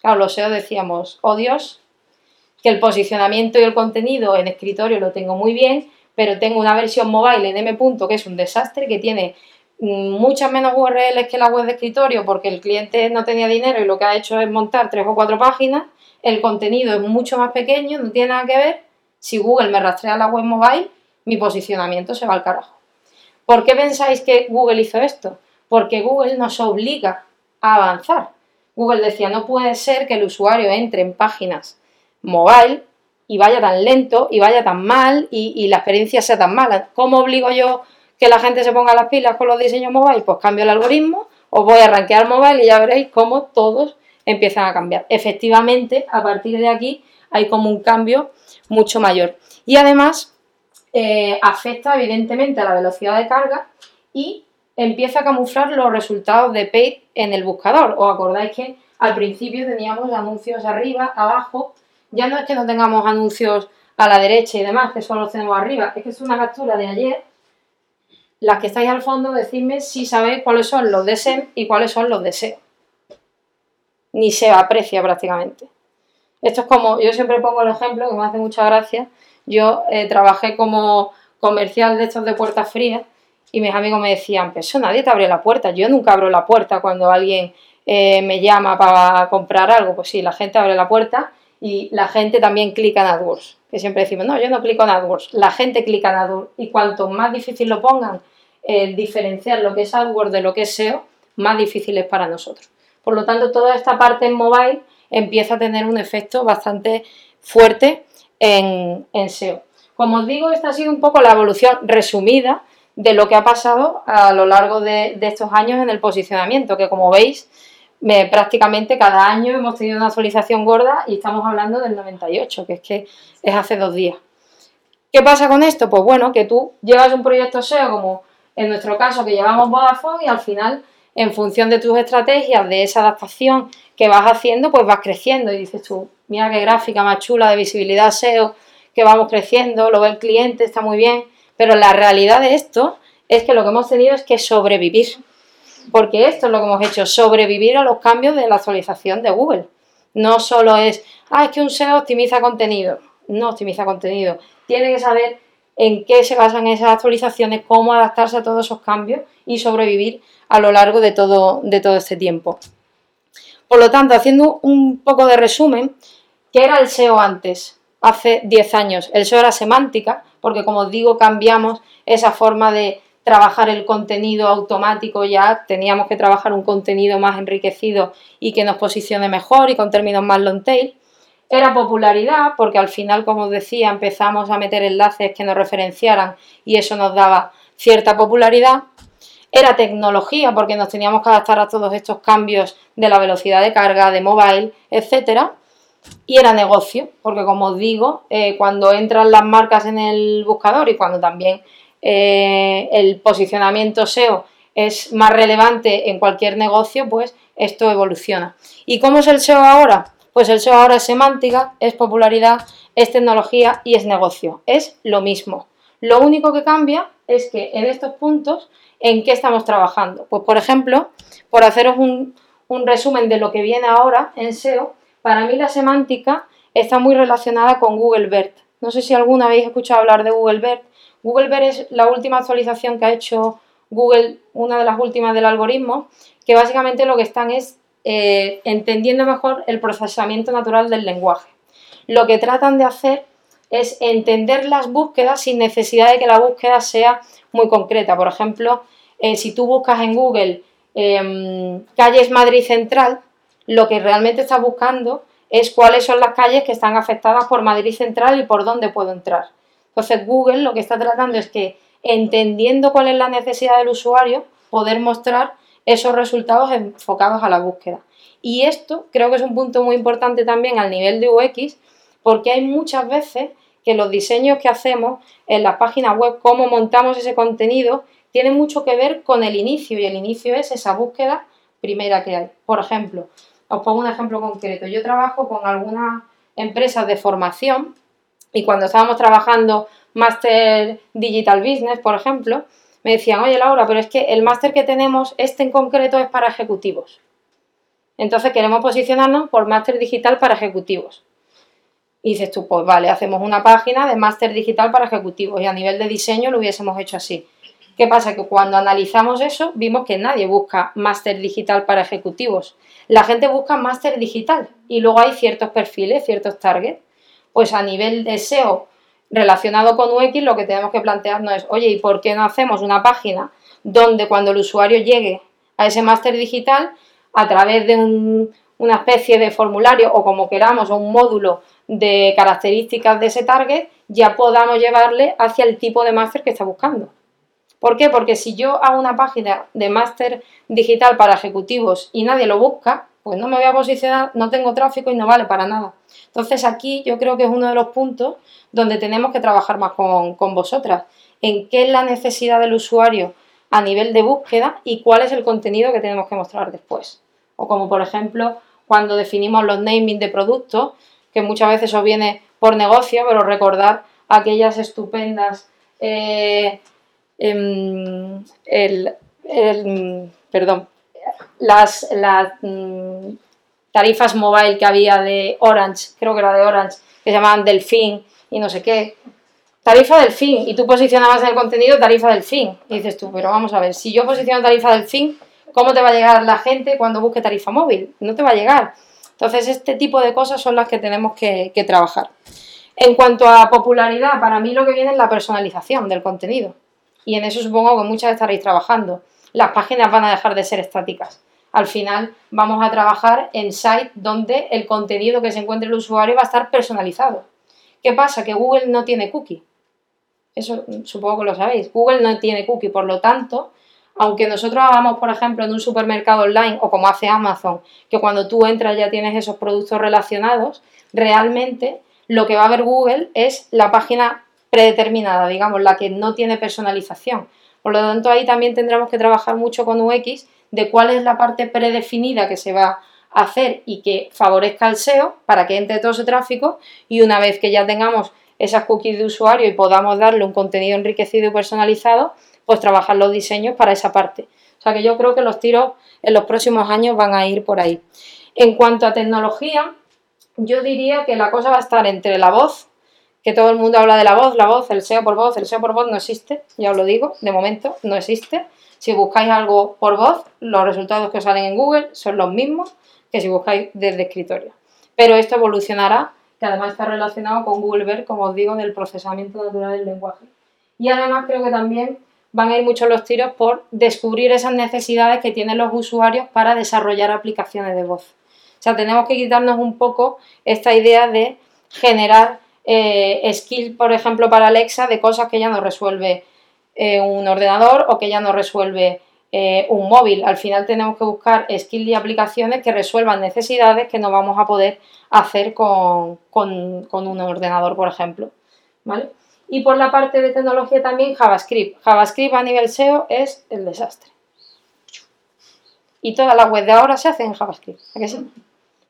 Claro, los SEO decíamos, oh Dios, que el posicionamiento y el contenido en escritorio lo tengo muy bien, pero tengo una versión mobile en M. que es un desastre, que tiene muchas menos URLs que la web de escritorio porque el cliente no tenía dinero y lo que ha hecho es montar tres o cuatro páginas, el contenido es mucho más pequeño, no tiene nada que ver, si Google me rastrea la web mobile, mi posicionamiento se va al carajo. ¿Por qué pensáis que Google hizo esto? Porque Google nos obliga a avanzar. Google decía, no puede ser que el usuario entre en páginas mobile y vaya tan lento y vaya tan mal y, la experiencia sea tan mala. ¿Cómo obligo yo que la gente se ponga las pilas con los diseños mobile, pues cambio el algoritmo, os voy a rankear mobile y ya veréis cómo todos empiezan a cambiar. Efectivamente, a partir de aquí hay como un cambio mucho mayor. Y además eh, afecta evidentemente a la velocidad de carga y empieza a camuflar los resultados de paid en el buscador. ¿Os acordáis que al principio teníamos anuncios arriba, abajo? Ya no es que no tengamos anuncios a la derecha y demás, que solo los tenemos arriba, es que es una captura de ayer las que estáis al fondo, decidme si sabéis cuáles son los de SEM y cuáles son los de SEO. Ni se aprecia prácticamente. Esto es como, yo siempre pongo el ejemplo que me hace mucha gracia. Yo eh, trabajé como comercial de estos de puertas frías y mis amigos me decían, pero eso nadie te abre la puerta. Yo nunca abro la puerta cuando alguien eh, me llama para comprar algo. Pues sí, la gente abre la puerta y la gente también clica en AdWords. Que siempre decimos, no, yo no clico en AdWords. La gente clica en AdWords y cuanto más difícil lo pongan, el diferenciar lo que es AdWords de lo que es SEO, más difícil es para nosotros. Por lo tanto, toda esta parte en mobile empieza a tener un efecto bastante fuerte en, SEO. Como os digo, esta ha sido un poco la evolución resumida de lo que ha pasado a lo largo de, estos años en el posicionamiento, que como veis, prácticamente cada año hemos tenido una actualización gorda y estamos hablando del 98, que es que es hace dos días. ¿Qué pasa con esto? Pues bueno, que tú llevas un proyecto SEO como en nuestro caso que llevamos Vodafone y al final en función de tus estrategias, de esa adaptación que vas haciendo, pues vas creciendo y dices tú, mira qué gráfica más chula de visibilidad SEO, que vamos creciendo, lo ve el cliente, está muy bien, pero la realidad de esto es que lo que hemos tenido es que sobrevivir, porque esto es lo que hemos hecho, sobrevivir a los cambios de la actualización de Google. No solo es, ah, es que un SEO optimiza contenido, no optimiza contenido, tiene que saber en qué se basan esas actualizaciones, cómo adaptarse a todos esos cambios y sobrevivir a lo largo de todo, de todo este tiempo. Por lo tanto, haciendo un poco de resumen, ¿qué era el SEO antes? hace 10 años. El SEO era semántica, porque como os digo, cambiamos esa forma de trabajar el contenido automático, ya teníamos que trabajar un contenido más enriquecido y que nos posicione mejor y con términos más long tail. Era popularidad, porque al final, como os decía, empezamos a meter enlaces que nos referenciaran y eso nos daba cierta popularidad. Era tecnología, porque nos teníamos que adaptar a todos estos cambios de la velocidad de carga, de mobile, etcétera y era negocio, porque como os digo, eh, cuando entran las marcas en el buscador y cuando también eh, el posicionamiento SEO es más relevante en cualquier negocio, pues esto evoluciona. ¿Y cómo es el SEO ahora? Pues el SEO ahora es semántica, es popularidad, es tecnología y es negocio. Es lo mismo. Lo único que cambia es que en estos puntos, ¿en qué estamos trabajando? Pues por ejemplo, por haceros un, un resumen de lo que viene ahora en SEO, para mí la semántica está muy relacionada con Google BERT. No sé si alguna habéis escuchado hablar de Google BERT. Google BERT es la última actualización que ha hecho Google, una de las últimas del algoritmo, que básicamente lo que están es eh, entendiendo mejor el procesamiento natural del lenguaje. Lo que tratan de hacer es entender las búsquedas sin necesidad de que la búsqueda sea muy concreta. Por ejemplo, eh, si tú buscas en Google em, calles Madrid Central, lo que realmente estás buscando es cuáles son las calles que están afectadas por Madrid Central y por dónde puedo entrar. Entonces Google lo que está tratando es que entendiendo cuál es la necesidad del usuario, poder mostrar esos resultados enfocados a la búsqueda. Y esto creo que es un punto muy importante también al nivel de UX, porque hay muchas veces que los diseños que hacemos en la página web, cómo montamos ese contenido, tiene mucho que ver con el inicio, y el inicio es esa búsqueda primera que hay. Por ejemplo, os pongo un ejemplo concreto. Yo trabajo con algunas empresas de formación y cuando estábamos trabajando Master Digital Business, por ejemplo, me decían, oye Laura, pero es que el máster que tenemos, este en concreto es para ejecutivos. Entonces queremos posicionarnos por máster digital para ejecutivos. Y dices tú, pues vale, hacemos una página de máster digital para ejecutivos y a nivel de diseño lo hubiésemos hecho así. ¿Qué pasa? Que cuando analizamos eso, vimos que nadie busca máster digital para ejecutivos. La gente busca máster digital y luego hay ciertos perfiles, ciertos targets. Pues a nivel de SEO relacionado con UX, lo que tenemos que plantearnos es, oye, ¿y por qué no hacemos una página donde cuando el usuario llegue a ese máster digital, a través de una especie de formulario o como queramos, o un módulo de características de ese target, ya podamos llevarle hacia el tipo de máster que está buscando? ¿Por qué? Porque si yo hago una página de máster digital para ejecutivos y nadie lo busca, pues no me voy a posicionar, no tengo tráfico y no vale para nada. Entonces aquí yo creo que es uno de los puntos donde tenemos que trabajar más con, con vosotras, en qué es la necesidad del usuario a nivel de búsqueda y cuál es el contenido que tenemos que mostrar después. O como por ejemplo cuando definimos los naming de productos, que muchas veces os viene por negocio, pero recordar aquellas estupendas eh, Em, el, perdón, las, mm, tarifas mobile que había de Orange, creo que era de Orange, que se llamaban Delfín y no sé qué. Tarifa del fin, y tú posicionabas en el contenido tarifa del fin. Y dices tú, pero vamos a ver, si yo posiciono tarifa del fin, ¿cómo te va a llegar la gente cuando busque tarifa móvil? No te va a llegar. Entonces, este tipo de cosas son las que tenemos que, trabajar. En cuanto a popularidad, para mí lo que viene es la personalización del contenido y en eso supongo que muchas estaréis trabajando. Las páginas van a dejar de ser estáticas. Al final vamos a trabajar en sites donde el contenido que se encuentre el usuario va a estar personalizado. ¿Qué pasa? Que Google no tiene cookie. Eso supongo que lo sabéis. Google no tiene cookie, por lo tanto, aunque nosotros hagamos, por ejemplo, en un supermercado online o como hace Amazon, que cuando tú entras ya tienes esos productos relacionados, realmente lo que va a ver Google es la página predeterminada, digamos, la que no tiene personalización. Por lo tanto, ahí también tendremos que trabajar mucho con UX de cuál es la parte predefinida que se va a hacer y que favorezca al SEO para que entre todo ese tráfico y una vez que ya tengamos esas cookies de usuario y podamos darle un contenido enriquecido y personalizado, pues trabajar los diseños para esa parte. O sea que yo creo que los tiros en los próximos años van a ir por ahí. En cuanto a tecnología, yo diría que la cosa va a estar entre la voz, que todo el mundo habla de la voz, la voz, el SEO por voz, el SEO por voz no existe, ya os lo digo, de momento no existe. Si buscáis algo por voz, los resultados que os salen en Google son los mismos que si buscáis desde escritorio. Pero esto evolucionará que además está relacionado con Google Ver, como os digo, del procesamiento natural del lenguaje. Y además creo que también van a ir muchos los tiros por descubrir esas necesidades que tienen los usuarios para desarrollar aplicaciones de voz. O sea, tenemos que quitarnos un poco esta idea de generar eh, skill, por ejemplo, para Alexa de cosas que ya no resuelve eh, un ordenador o que ya no resuelve eh, un móvil. Al final tenemos que buscar skills y aplicaciones que resuelvan necesidades que no vamos a poder hacer con, un ordenador, por ejemplo. ¿Vale? Y por la parte de tecnología también JavaScript. JavaScript a nivel SEO es el desastre. Y toda la web de ahora se hace en JavaScript. ¿A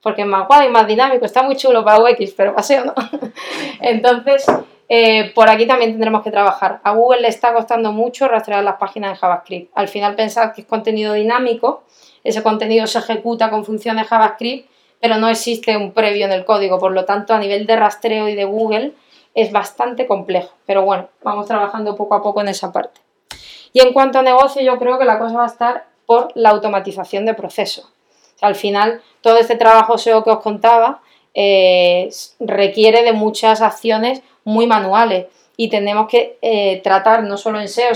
porque es más guay, más dinámico, está muy chulo para UX, pero paseo no. *laughs* Entonces, eh, por aquí también tendremos que trabajar. A Google le está costando mucho rastrear las páginas en JavaScript. Al final pensad que es contenido dinámico, ese contenido se ejecuta con funciones JavaScript, pero no existe un previo en el código, por lo tanto a nivel de rastreo y de Google es bastante complejo. Pero bueno, vamos trabajando poco a poco en esa parte. Y en cuanto a negocio, yo creo que la cosa va a estar por la automatización de procesos al final, todo este trabajo SEO que os contaba eh, requiere de muchas acciones muy manuales y tenemos que eh, tratar no solo en SEO,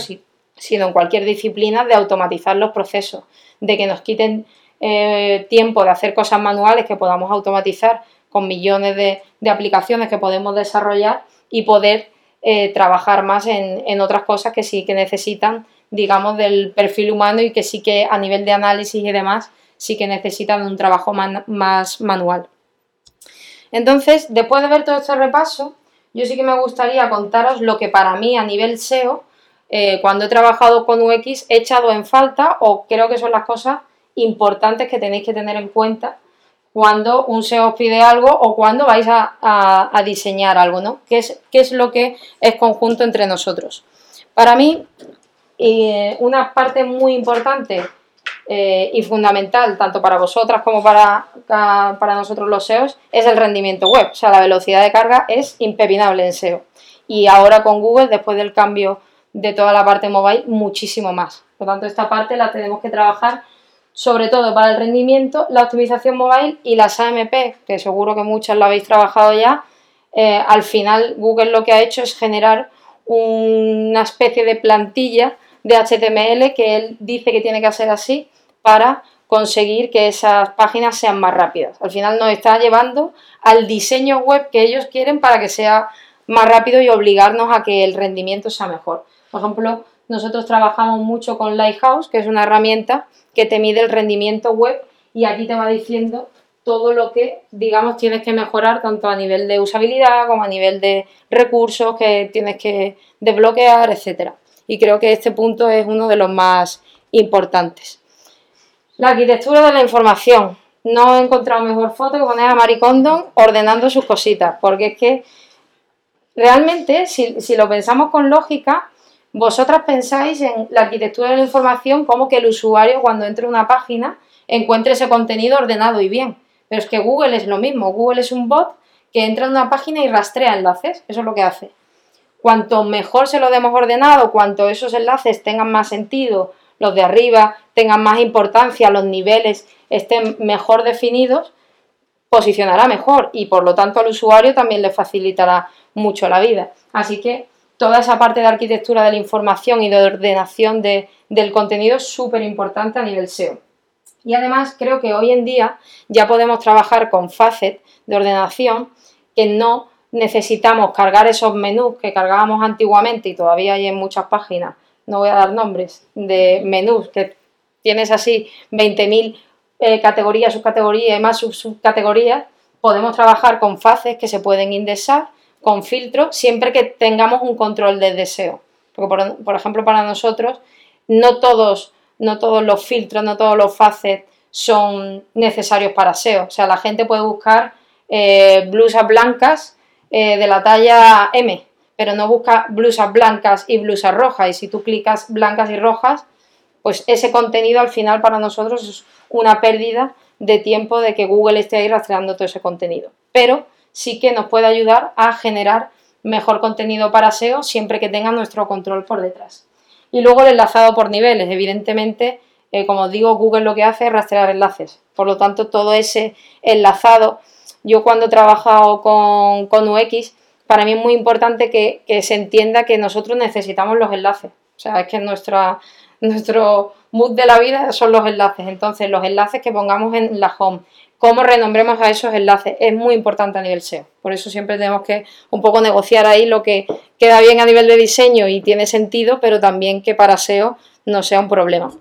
sino en cualquier disciplina de automatizar los procesos, de que nos quiten eh, tiempo de hacer cosas manuales que podamos automatizar con millones de, aplicaciones que podemos desarrollar y poder trabajar más en, en, otras cosas que sí que necesitan, digamos, del perfil humano y que sí que a nivel de análisis y demás sí que necesitan un trabajo más manual. Entonces, después de ver todo este repaso, yo sí que me gustaría contaros lo que para mí a nivel SEO, eh, cuando he trabajado con UX, he echado en falta o creo que son las cosas importantes que tenéis que tener en cuenta cuando un SEO os pide algo o cuando vais a, diseñar algo, ¿no? ¿Qué es, ¿Qué es, lo que es conjunto entre nosotros? Para mí, eh, una parte muy importante eh, y fundamental tanto para vosotras como para, para nosotros los SEOs es el rendimiento web. O sea, la velocidad de carga es impepinable en SEO. Y ahora con Google, después del cambio de toda la parte mobile, muchísimo más. Por lo tanto, esta parte la tenemos que trabajar sobre todo para el rendimiento, la optimización mobile y las AMP, que seguro que muchas lo habéis trabajado ya. Eh, al final, Google lo que ha hecho es generar una especie de plantilla de HTML que él dice que tiene que hacer así para conseguir que esas páginas sean más rápidas. Al final nos está llevando al diseño web que ellos quieren para que sea más rápido y obligarnos a que el rendimiento sea mejor. Por ejemplo, nosotros trabajamos mucho con Lighthouse, que es una herramienta que te mide el rendimiento web y aquí te va diciendo todo lo que, digamos, tienes que mejorar tanto a nivel de usabilidad como a nivel de recursos que tienes que desbloquear, etc. Y creo que este punto es uno de los más importantes. La arquitectura de la información. No he encontrado mejor foto que poner a Marie ordenando sus cositas, porque es que realmente, si, lo pensamos con lógica, vosotras pensáis en la arquitectura de la información como que el usuario cuando entre a una página encuentre ese contenido ordenado y bien. Pero es que Google es lo mismo. Google es un bot que entra en una página y rastrea enlaces. Eso es lo que hace. Cuanto mejor se lo demos ordenado, cuanto esos enlaces tengan más sentido, los de arriba tengan más importancia, los niveles estén mejor definidos, posicionará mejor y por lo tanto al usuario también le facilitará mucho la vida. Así que toda esa parte de arquitectura de la información y de ordenación del contenido es súper importante a nivel SEO. Y además creo que hoy en día ya podemos trabajar con Facet de ordenación que no necesitamos cargar esos menús que cargábamos antiguamente y todavía hay en muchas páginas no voy a dar nombres, de menús, que tienes así 20.000 eh, categorías, subcategorías y más subcategorías, podemos trabajar con fases que se pueden indexar, con filtros, siempre que tengamos un control de deseo. Porque, por, ejemplo, para nosotros, no todos, no todos los filtros, no todos los faces son necesarios para SEO. O sea, la gente puede buscar eh, blusas blancas eh, de la talla M, pero no busca blusas blancas y blusas rojas. Y si tú clicas blancas y rojas, pues ese contenido al final para nosotros es una pérdida de tiempo de que Google esté ahí rastreando todo ese contenido. Pero sí que nos puede ayudar a generar mejor contenido para SEO siempre que tenga nuestro control por detrás. Y luego el enlazado por niveles. Evidentemente, eh, como digo, Google lo que hace es rastrear enlaces. Por lo tanto, todo ese enlazado yo cuando he trabajado con, con UX, para mí es muy importante que, que, se entienda que nosotros necesitamos los enlaces. O sea, es que nuestra, nuestro mood de la vida son los enlaces. Entonces, los enlaces que pongamos en la home, cómo renombremos a esos enlaces, es muy importante a nivel SEO. Por eso siempre tenemos que un poco negociar ahí lo que queda bien a nivel de diseño y tiene sentido, pero también que para SEO no sea un problema.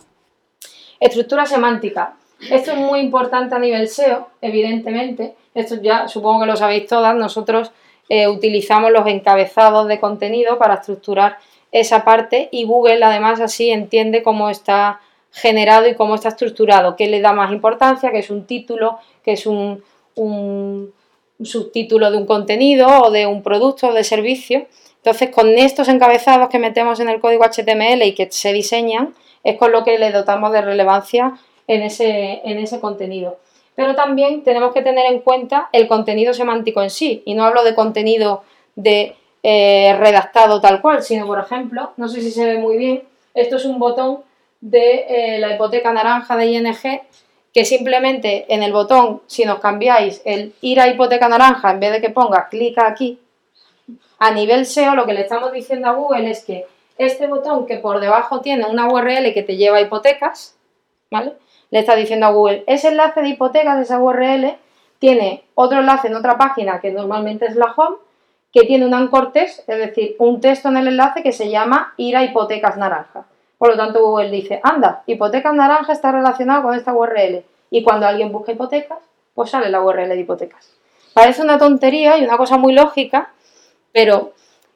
Estructura semántica. Esto es muy importante a nivel SEO, evidentemente. Esto ya supongo que lo sabéis todas. Nosotros eh, utilizamos los encabezados de contenido para estructurar esa parte y Google además así entiende cómo está generado y cómo está estructurado, qué le da más importancia, que es un título, que es un, subtítulo de un contenido o de un producto o de servicio. Entonces, con estos encabezados que metemos en el código HTML y que se diseñan, es con lo que le dotamos de relevancia en ese, en ese contenido. Pero también tenemos que tener en cuenta el contenido semántico en sí, y no hablo de contenido eh, redactado tal cual, sino por ejemplo, no sé si se ve muy bien, esto es un botón de eh, la hipoteca naranja de ING que simplemente en el botón, si nos cambiáis el ir a hipoteca naranja, en vez de que ponga clica aquí, a nivel SEO lo que le estamos diciendo a Google es que este botón que por debajo tiene una URL que te lleva a hipotecas, ¿vale? Le está diciendo a Google, ese enlace de hipotecas, esa URL, tiene otro enlace en otra página que normalmente es la home, que tiene un anchor text, es decir, un texto en el enlace que se llama ir a hipotecas naranja. Por lo tanto, Google dice, anda, hipotecas naranja está relacionado con esta URL. Y cuando alguien busca hipotecas, pues sale la URL de hipotecas. Parece una tontería y una cosa muy lógica, pero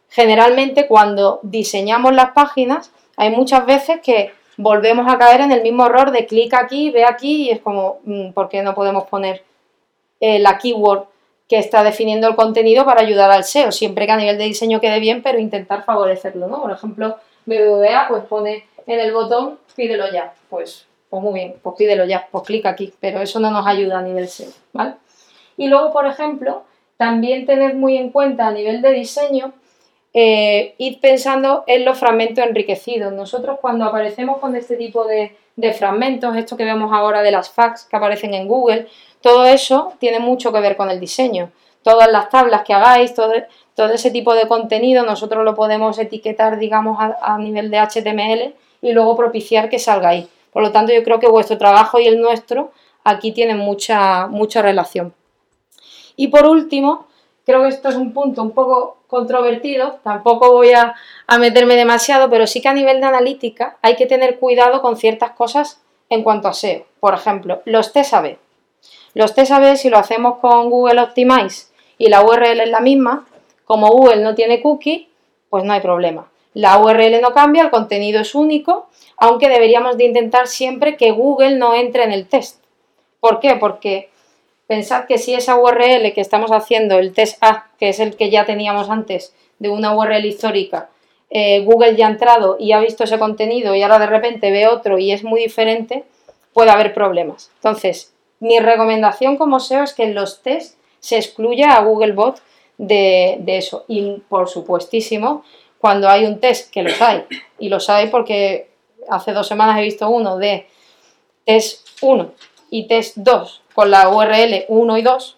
generalmente cuando diseñamos las páginas, hay muchas veces que volvemos a caer en el mismo error de clic aquí, ve aquí, y es como, mm, ¿por qué no podemos poner eh, la keyword que está definiendo el contenido para ayudar al SEO? Siempre que a nivel de diseño quede bien, pero intentar favorecerlo, ¿no? Por ejemplo, BBVA pues pone en el botón pídelo ya, pues, pues muy bien, pues pídelo ya, pues clic aquí, pero eso no nos ayuda a nivel SEO, ¿vale? Y luego, por ejemplo, también tened muy en cuenta a nivel de diseño eh, ir pensando en los fragmentos enriquecidos. Nosotros cuando aparecemos con este tipo de, fragmentos, esto que vemos ahora de las fax que aparecen en Google, todo eso tiene mucho que ver con el diseño. Todas las tablas que hagáis, todo, ese tipo de contenido, nosotros lo podemos etiquetar, digamos, a, nivel de HTML y luego propiciar que salga ahí. Por lo tanto, yo creo que vuestro trabajo y el nuestro aquí tienen mucha, mucha relación. Y por último, creo que esto es un punto un poco controvertido, tampoco voy a, meterme demasiado, pero sí que a nivel de analítica hay que tener cuidado con ciertas cosas en cuanto a SEO. Por ejemplo, los TSAB. Los TSAB, si lo hacemos con Google Optimize y la URL es la misma, como Google no tiene cookie, pues no hay problema. La URL no cambia, el contenido es único, aunque deberíamos de intentar siempre que Google no entre en el test. ¿Por qué? Porque Pensad que si esa URL que estamos haciendo, el test A, que es el que ya teníamos antes de una URL histórica, eh, Google ya ha entrado y ha visto ese contenido y ahora de repente ve otro y es muy diferente, puede haber problemas. Entonces, mi recomendación como SEO es que en los tests se excluya a Googlebot de, de eso. Y por supuestísimo, cuando hay un test, que los hay, y los hay porque hace dos semanas he visto uno de test 1 y test 2 con la URL 1 y 2,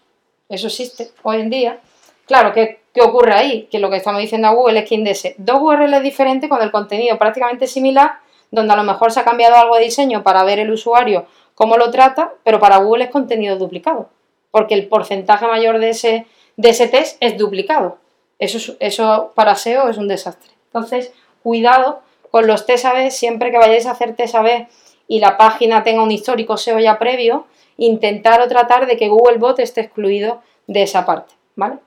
eso existe hoy en día. Claro, ¿qué, ocurre ahí? Que lo que estamos diciendo a Google es que indese dos URLs diferentes con el contenido prácticamente similar, donde a lo mejor se ha cambiado algo de diseño para ver el usuario cómo lo trata, pero para Google es contenido duplicado, porque el porcentaje mayor de ese, de ese test es duplicado. Eso, eso para SEO es un desastre. Entonces, cuidado con los test AB, siempre que vayáis a hacer test AB y la página tenga un histórico SEO ya previo, intentar o tratar de que Googlebot esté excluido de esa parte, ¿vale?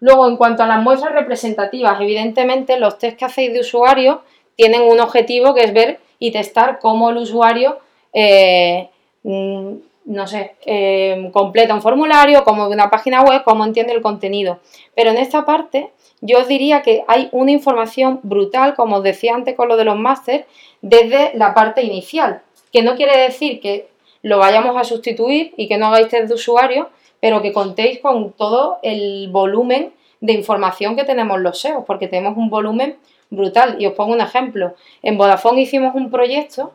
Luego, en cuanto a las muestras representativas, evidentemente los test que hacéis de usuario tienen un objetivo que es ver y testar cómo el usuario, eh, mm, no sé, eh, completa un formulario, cómo ve una página web, cómo entiende el contenido. Pero en esta parte yo os diría que hay una información brutal, como os decía antes con lo de los máster, desde la parte inicial, que no quiere decir que lo vayamos a sustituir y que no hagáis test de usuario, pero que contéis con todo el volumen de información que tenemos los SEO, porque tenemos un volumen brutal. Y os pongo un ejemplo. En Vodafone hicimos un proyecto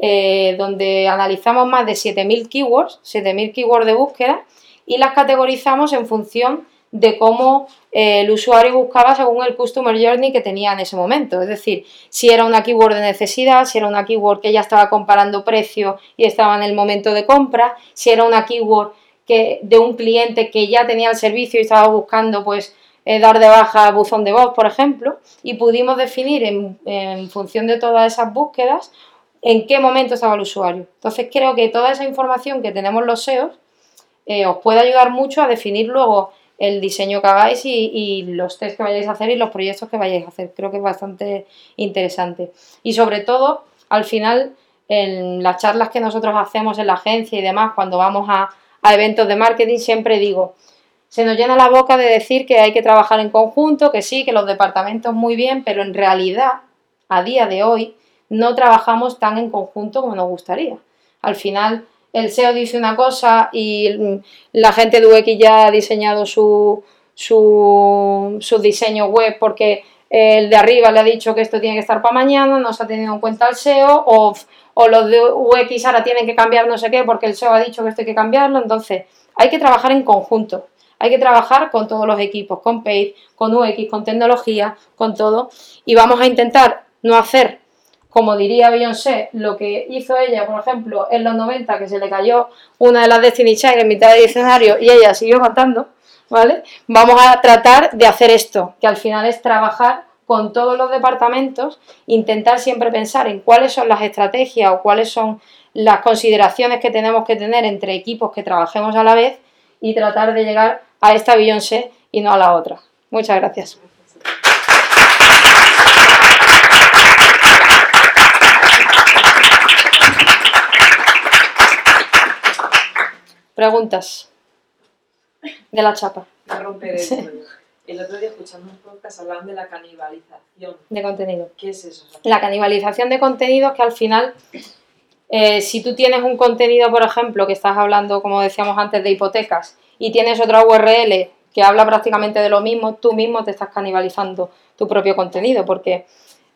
eh, donde analizamos más de 7.000 keywords, 7.000 keywords de búsqueda, y las categorizamos en función de cómo eh, el usuario buscaba según el Customer Journey que tenía en ese momento. Es decir, si era una keyword de necesidad, si era una keyword que ya estaba comparando precio y estaba en el momento de compra, si era una keyword que, de un cliente que ya tenía el servicio y estaba buscando pues eh, dar de baja buzón de voz, por ejemplo, y pudimos definir en función de todas esas búsquedas en qué momento estaba el usuario. Entonces creo que toda esa información que tenemos los SEOs eh, os puede ayudar mucho a definir luego el diseño que hagáis y, los test que vayáis a hacer y los proyectos que vayáis a hacer. Creo que es bastante interesante. Y sobre todo, al final, en las charlas que nosotros hacemos en la agencia y demás, cuando vamos a, a eventos de marketing, siempre digo, se nos llena la boca de decir que hay que trabajar en conjunto, que sí, que los departamentos muy bien, pero en realidad, a día de hoy, no trabajamos tan en conjunto como nos gustaría. Al final, el SEO dice una cosa y la gente de UX ya ha diseñado su, su, diseño web porque el de arriba le ha dicho que esto tiene que estar para mañana, no se ha tenido en cuenta el SEO, o, o, los de UX ahora tienen que cambiar no sé qué porque el SEO ha dicho que esto hay que cambiarlo. Entonces, hay que trabajar en conjunto. Hay que trabajar con todos los equipos, con Paid, con UX, con tecnología, con todo. Y vamos a intentar no hacer como diría Beyoncé, lo que hizo ella, por ejemplo, en los 90, que se le cayó una de las Destiny Child en mitad del escenario y ella siguió cantando, ¿vale? Vamos a tratar de hacer esto, que al final es trabajar con todos los departamentos, intentar siempre pensar en cuáles son las estrategias o cuáles son las consideraciones que tenemos que tener entre equipos que trabajemos a la vez y tratar de llegar a esta Beyoncé y no a la otra. Muchas gracias. Preguntas de la chapa. El otro día escuchando un podcast hablaban de la canibalización. De contenido. ¿Qué es eso? La canibalización de contenido es que al final, eh, si tú tienes un contenido, por ejemplo, que estás hablando, como decíamos antes, de hipotecas, y tienes otra URL que habla prácticamente de lo mismo, tú mismo te estás canibalizando tu propio contenido, porque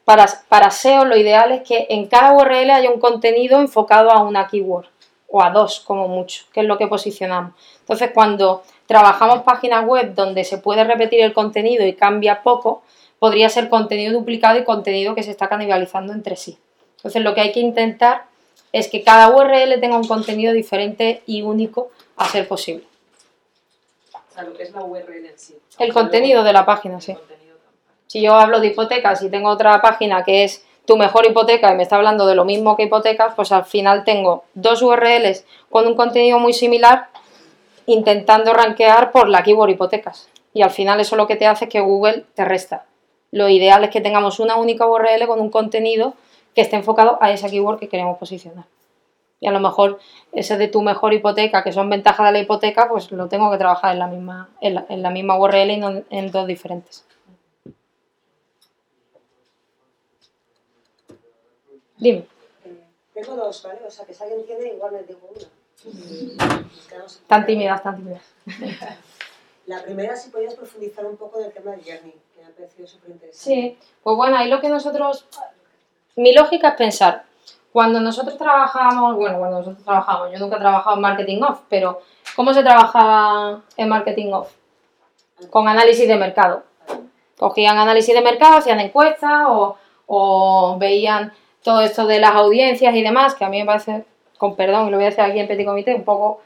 para, para SEO lo ideal es que en cada URL haya un contenido enfocado a una keyword o a dos como mucho, que es lo que posicionamos. Entonces, cuando trabajamos páginas web donde se puede repetir el contenido y cambia poco, podría ser contenido duplicado y contenido que se está canibalizando entre sí. Entonces, lo que hay que intentar es que cada URL tenga un contenido diferente y único a ser posible. O sea, lo que es la URL en sí. El contenido de la página, sí. Si yo hablo de hipotecas y tengo otra página que es tu mejor hipoteca y me está hablando de lo mismo que hipotecas, pues al final tengo dos URLs con un contenido muy similar intentando rankear por la keyword hipotecas. Y al final eso lo que te hace es que Google te resta. Lo ideal es que tengamos una única URL con un contenido que esté enfocado a esa keyword que queremos posicionar. Y a lo mejor ese de tu mejor hipoteca, que son ventajas de la hipoteca, pues lo tengo que trabajar en la misma, en la, misma URL y no en dos diferentes. Dime. Eh, tengo dos, ¿vale? O sea, que si alguien tiene, igual me digo una. Tan tímidas, tan tímidas. *laughs* La primera, si podías profundizar un poco en el tema del journey, que me ha parecido súper interesante. Sí, pues bueno, ahí lo que nosotros. Mi lógica es pensar, cuando nosotros trabajamos, bueno, cuando nosotros trabajamos, yo nunca he trabajado en marketing off, pero ¿cómo se trabajaba en marketing off? Con análisis de mercado. Cogían análisis de mercado, hacían encuestas o, o veían todo esto de las audiencias y demás, que a mí me parece, con perdón, y lo voy a decir aquí en Petit Comité, un poco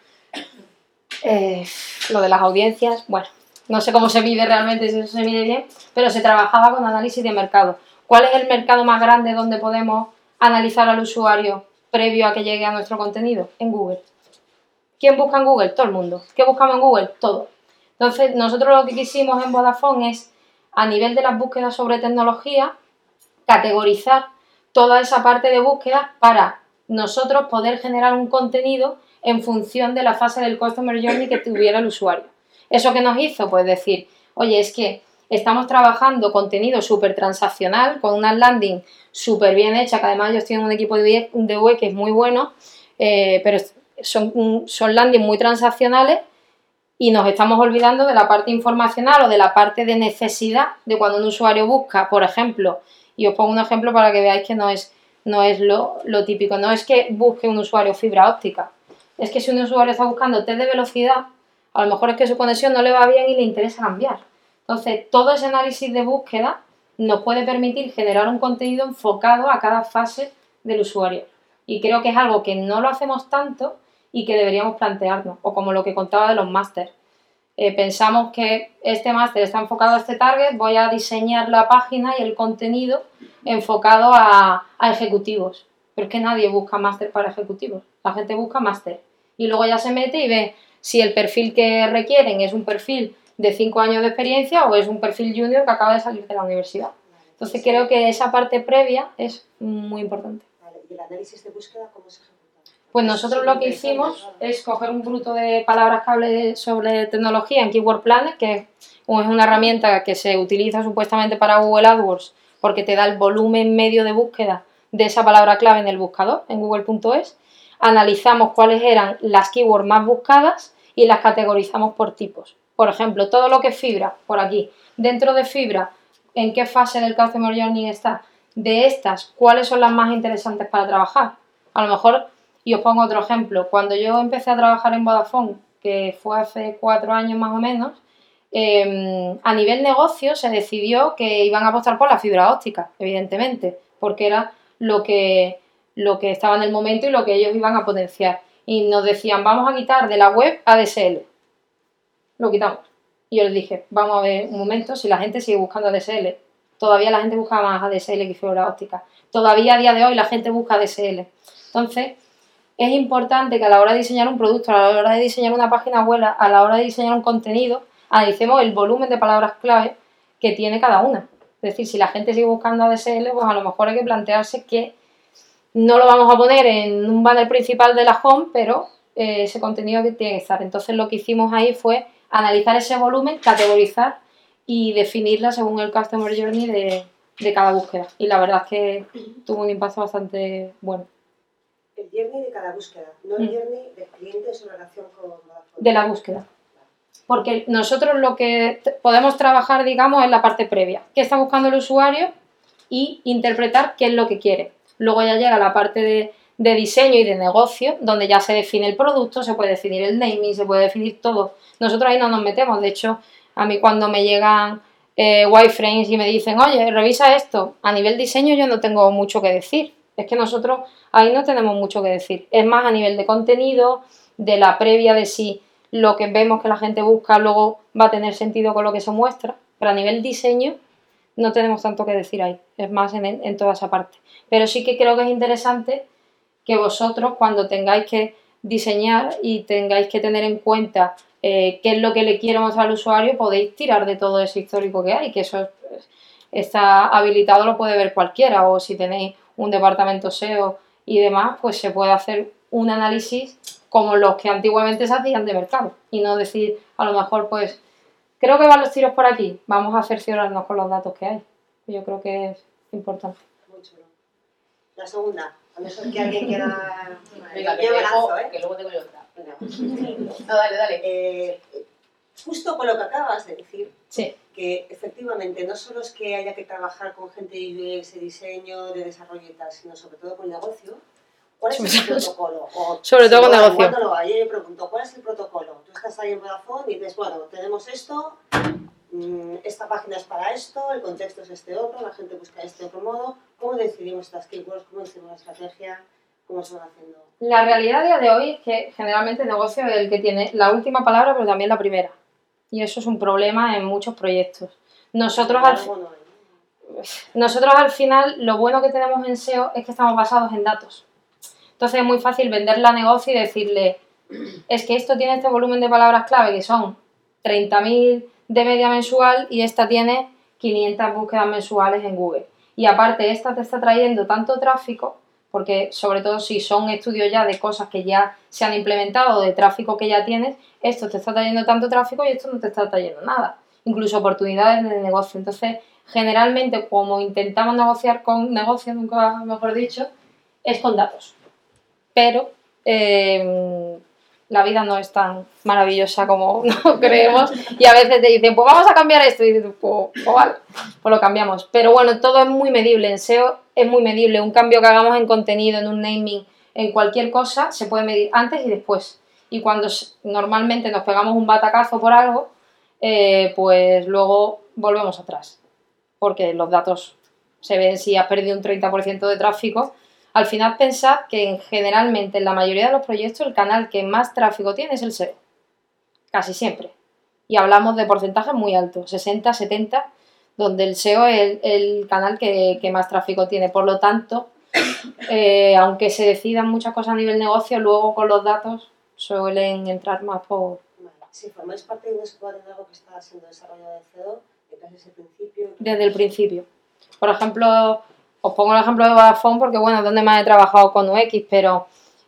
eh, lo de las audiencias, bueno, no sé cómo se mide realmente, si eso se mide bien, pero se trabajaba con análisis de mercado. ¿Cuál es el mercado más grande donde podemos analizar al usuario previo a que llegue a nuestro contenido? En Google. ¿Quién busca en Google? Todo el mundo. ¿Qué buscamos en Google? Todo. Entonces, nosotros lo que quisimos en Vodafone es, a nivel de las búsquedas sobre tecnología, categorizar toda esa parte de búsqueda para nosotros poder generar un contenido en función de la fase del Customer Journey que tuviera el usuario. ¿Eso que nos hizo? Pues decir, oye, es que estamos trabajando contenido súper transaccional, con una landing súper bien hecha, que además ellos tienen un equipo de web que es muy bueno, eh, pero son, son landing muy transaccionales y nos estamos olvidando de la parte informacional o de la parte de necesidad de cuando un usuario busca, por ejemplo, y os pongo un ejemplo para que veáis que no es, no es lo, típico. No es que busque un usuario fibra óptica. Es que si un usuario está buscando test de velocidad, A lo mejor es que su conexión no le va bien y le interesa cambiar. Entonces, todo ese análisis de búsqueda nos puede permitir generar un contenido enfocado a cada fase del usuario. Y creo que es algo que no lo hacemos tanto y que deberíamos plantearnos, o como lo que contaba de los másters. Eh, pensamos que este máster está enfocado a este target, voy a diseñar la página y el contenido enfocado a, a ejecutivos. Pero es que nadie busca máster para ejecutivos, la gente busca máster. Y luego ya se mete y ve si el perfil que requieren es un perfil de 5 años de experiencia o es un perfil junior que acaba de salir de la universidad. Entonces creo que esa parte previa es muy importante. ¿Y el análisis de búsqueda cómo se ejecuta? Pues nosotros lo que hicimos es coger un bruto de palabras hable sobre tecnología en Keyword Planner, que es una herramienta que se utiliza supuestamente para Google AdWords porque te da el volumen medio de búsqueda de esa palabra clave en el buscador, en google.es. Analizamos cuáles eran las keywords más buscadas y las categorizamos por tipos. Por ejemplo, todo lo que es fibra, por aquí. Dentro de fibra, ¿en qué fase del Customer Journey está? De estas, ¿cuáles son las más interesantes para trabajar? A lo mejor, y os pongo otro ejemplo, cuando yo empecé a trabajar en Vodafone, que fue hace cuatro años más o menos, em, a nivel negocio se decidió que iban a apostar por la fibra óptica, evidentemente, porque era lo que, lo que estaba en el momento y lo que ellos iban a potenciar. Y nos decían, vamos a quitar de la web ADSL lo quitamos. Y yo les dije, vamos a ver un momento, si la gente sigue buscando ADSL, todavía la gente busca más ADSL que fibra óptica, todavía a día de hoy la gente busca ADSL. Entonces, es importante que a la hora de diseñar un producto, a la hora de diseñar una página web, a la hora de diseñar un contenido, analicemos el volumen de palabras clave que tiene cada una. Es decir, si la gente sigue buscando ADSL, pues a lo mejor hay que plantearse que no lo vamos a poner en un banner principal de la home, pero eh, ese contenido que tiene que estar. Entonces lo que hicimos ahí fue analizar ese volumen, categorizar y definirla según el Customer Journey de, cada búsqueda. Y la verdad es que tuvo un impacto bastante bueno. El journey de cada búsqueda, no el mm. journey del cliente en su relación con la De la búsqueda. Porque nosotros lo que podemos trabajar, digamos, es la parte previa. ¿Qué está buscando el usuario? Y interpretar qué es lo que quiere. Luego ya llega la parte de de diseño y de negocio, donde ya se define el producto, se puede definir el naming, se puede definir todo. Nosotros ahí no nos metemos, de hecho, a mí cuando me llegan eh, wireframes y me dicen, oye, revisa esto, a nivel diseño yo no tengo mucho que decir. Es que nosotros ahí no tenemos mucho que decir. Es más a nivel de contenido, de la previa de si lo que vemos que la gente busca luego va a tener sentido con lo que se muestra. Pero a nivel diseño no tenemos tanto que decir ahí. Es más en, en toda esa parte. Pero sí que creo que es interesante que vosotros cuando tengáis que diseñar y tengáis que tener en cuenta eh, qué es lo que le quiero mostrar al usuario, podéis tirar de todo ese histórico que hay, que eso está habilitado, lo puede ver cualquiera, o si tenéis un departamento SEO y demás, pues se puede hacer un análisis como los que antiguamente se hacían de mercado y no decir a lo mejor pues creo que van los tiros por aquí, vamos a cerciorarnos con los datos que hay. Yo creo que es importante. La segunda. A no ser que alguien quiera. *laughs* Venga, que, dejo, ¿eh? que luego tengo yo otra. *laughs* No, dale, dale. Eh, justo con lo que acabas de decir, que efectivamente no solo es que haya que trabajar con gente de UX, diseño, de desarrollo y tal, sino sobre todo con negocio. ¿Cuál es el protocolo? sobre todo con negocio. Cuando lo yo pregunto, ¿cuál es el protocolo? Tú estás ahí en Vodafone y dices, bueno, tenemos esto, Mm, esta página es para esto, el contexto es este otro, la gente busca este otro modo. ¿Cómo decidimos estas keywords? ¿Cómo decidimos la estrategia? ¿Cómo se van haciendo? La realidad a día de hoy es que generalmente el negocio es el que tiene la última palabra, pero también la primera. Y eso es un problema en muchos proyectos. Nosotros al, *laughs* nosotros al final, lo bueno que tenemos en SEO es que estamos basados en datos. Entonces es muy fácil venderle a negocio y decirle, *clears throat* es que esto tiene este volumen de palabras clave que son 30.000 de media mensual y esta tiene 500 búsquedas mensuales en Google. Y aparte, esta te está trayendo tanto tráfico, porque sobre todo si son estudios ya de cosas que ya se han implementado, de tráfico que ya tienes, esto te está trayendo tanto tráfico y esto no te está trayendo nada, incluso oportunidades de negocio. Entonces, generalmente, como intentamos negociar con negocios, nunca mejor dicho, es con datos. Pero eh, la vida no es tan maravillosa como *laughs* no creemos y a veces te dicen, pues vamos a cambiar esto y dices, pues, pues, vale, pues lo cambiamos. Pero bueno, todo es muy medible, en SEO es muy medible, un cambio que hagamos en contenido, en un naming, en cualquier cosa, se puede medir antes y después. y cuando normalmente nos pegamos un batacazo por algo, eh, pues luego volvemos atrás, porque los datos se ven si has perdido un 30% de tráfico. Al final pensad que generalmente en la mayoría de los proyectos el canal que más tráfico tiene es el SEO, casi siempre. Y hablamos de porcentajes muy altos, 60, 70, donde el SEO es el, canal que, más tráfico tiene. Por lo tanto, eh, aunque se decidan muchas cosas a nivel negocio, luego con los datos suelen entrar más por... Si formáis parte de un squad de algo que está siendo desarrollado de SEO, desde el principio... Desde el principio. Por ejemplo, os pongo el ejemplo de Vodafone porque, bueno, es donde más he trabajado con UX, pero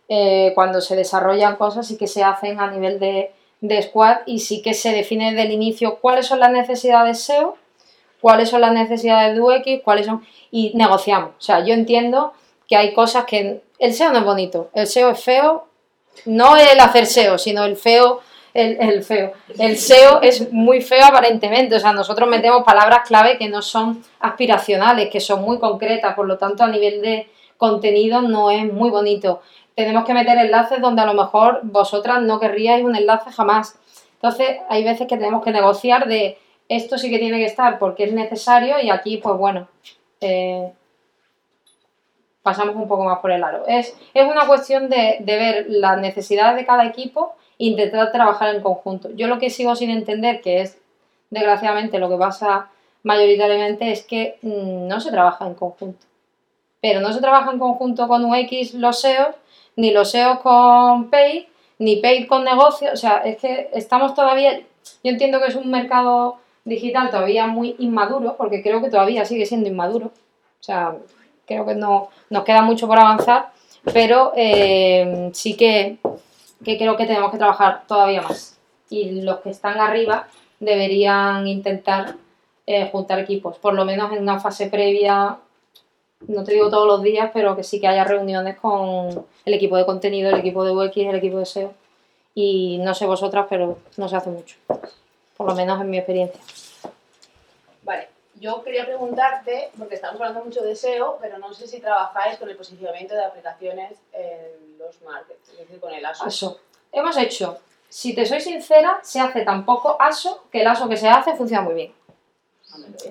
eh, cuando se desarrollan cosas sí que se hacen a nivel de, de squad y sí que se define desde el inicio cuáles son las necesidades SEO, cuáles son las necesidades de UX, cuáles son... y negociamos. O sea, yo entiendo que hay cosas que... El SEO no es bonito, el SEO es feo, no el hacer SEO, sino el feo el, feo. El SEO es muy feo aparentemente, o sea, nosotros metemos palabras clave que no son aspiracionales, que son muy concretas, por lo tanto a nivel de contenido no es muy bonito. Tenemos que meter enlaces donde a lo mejor vosotras no querríais un enlace jamás. Entonces hay veces que tenemos que negociar de esto sí que tiene que estar porque es necesario y aquí pues bueno, eh, pasamos un poco más por el aro. Es, es una cuestión de, de ver las necesidades de cada equipo intentar trabajar en conjunto. Yo lo que sigo sin entender, que es desgraciadamente lo que pasa mayoritariamente, es que mm, no se trabaja en conjunto. Pero no se trabaja en conjunto con UX los SEOs, ni los SEOs con Paid, ni Paid con negocio. O sea, es que estamos todavía. Yo entiendo que es un mercado digital todavía muy inmaduro, porque creo que todavía sigue siendo inmaduro. O sea, creo que no, nos queda mucho por avanzar, pero eh, sí que que creo que tenemos que trabajar todavía más. Y los que están arriba deberían intentar eh, juntar equipos, por lo menos en una fase previa, no te digo todos los días, pero que sí que haya reuniones con el equipo de contenido, el equipo de UX, el equipo de SEO. Y no sé vosotras, pero no se hace mucho, por lo menos en mi experiencia. Vale, yo quería preguntarte, porque estamos hablando mucho de SEO, pero no sé si trabajáis con el posicionamiento de aplicaciones en los markets, es decir, con el ASO. ASO. Hemos hecho, si te soy sincera, se hace tan poco ASO que el ASO que se hace funciona muy bien.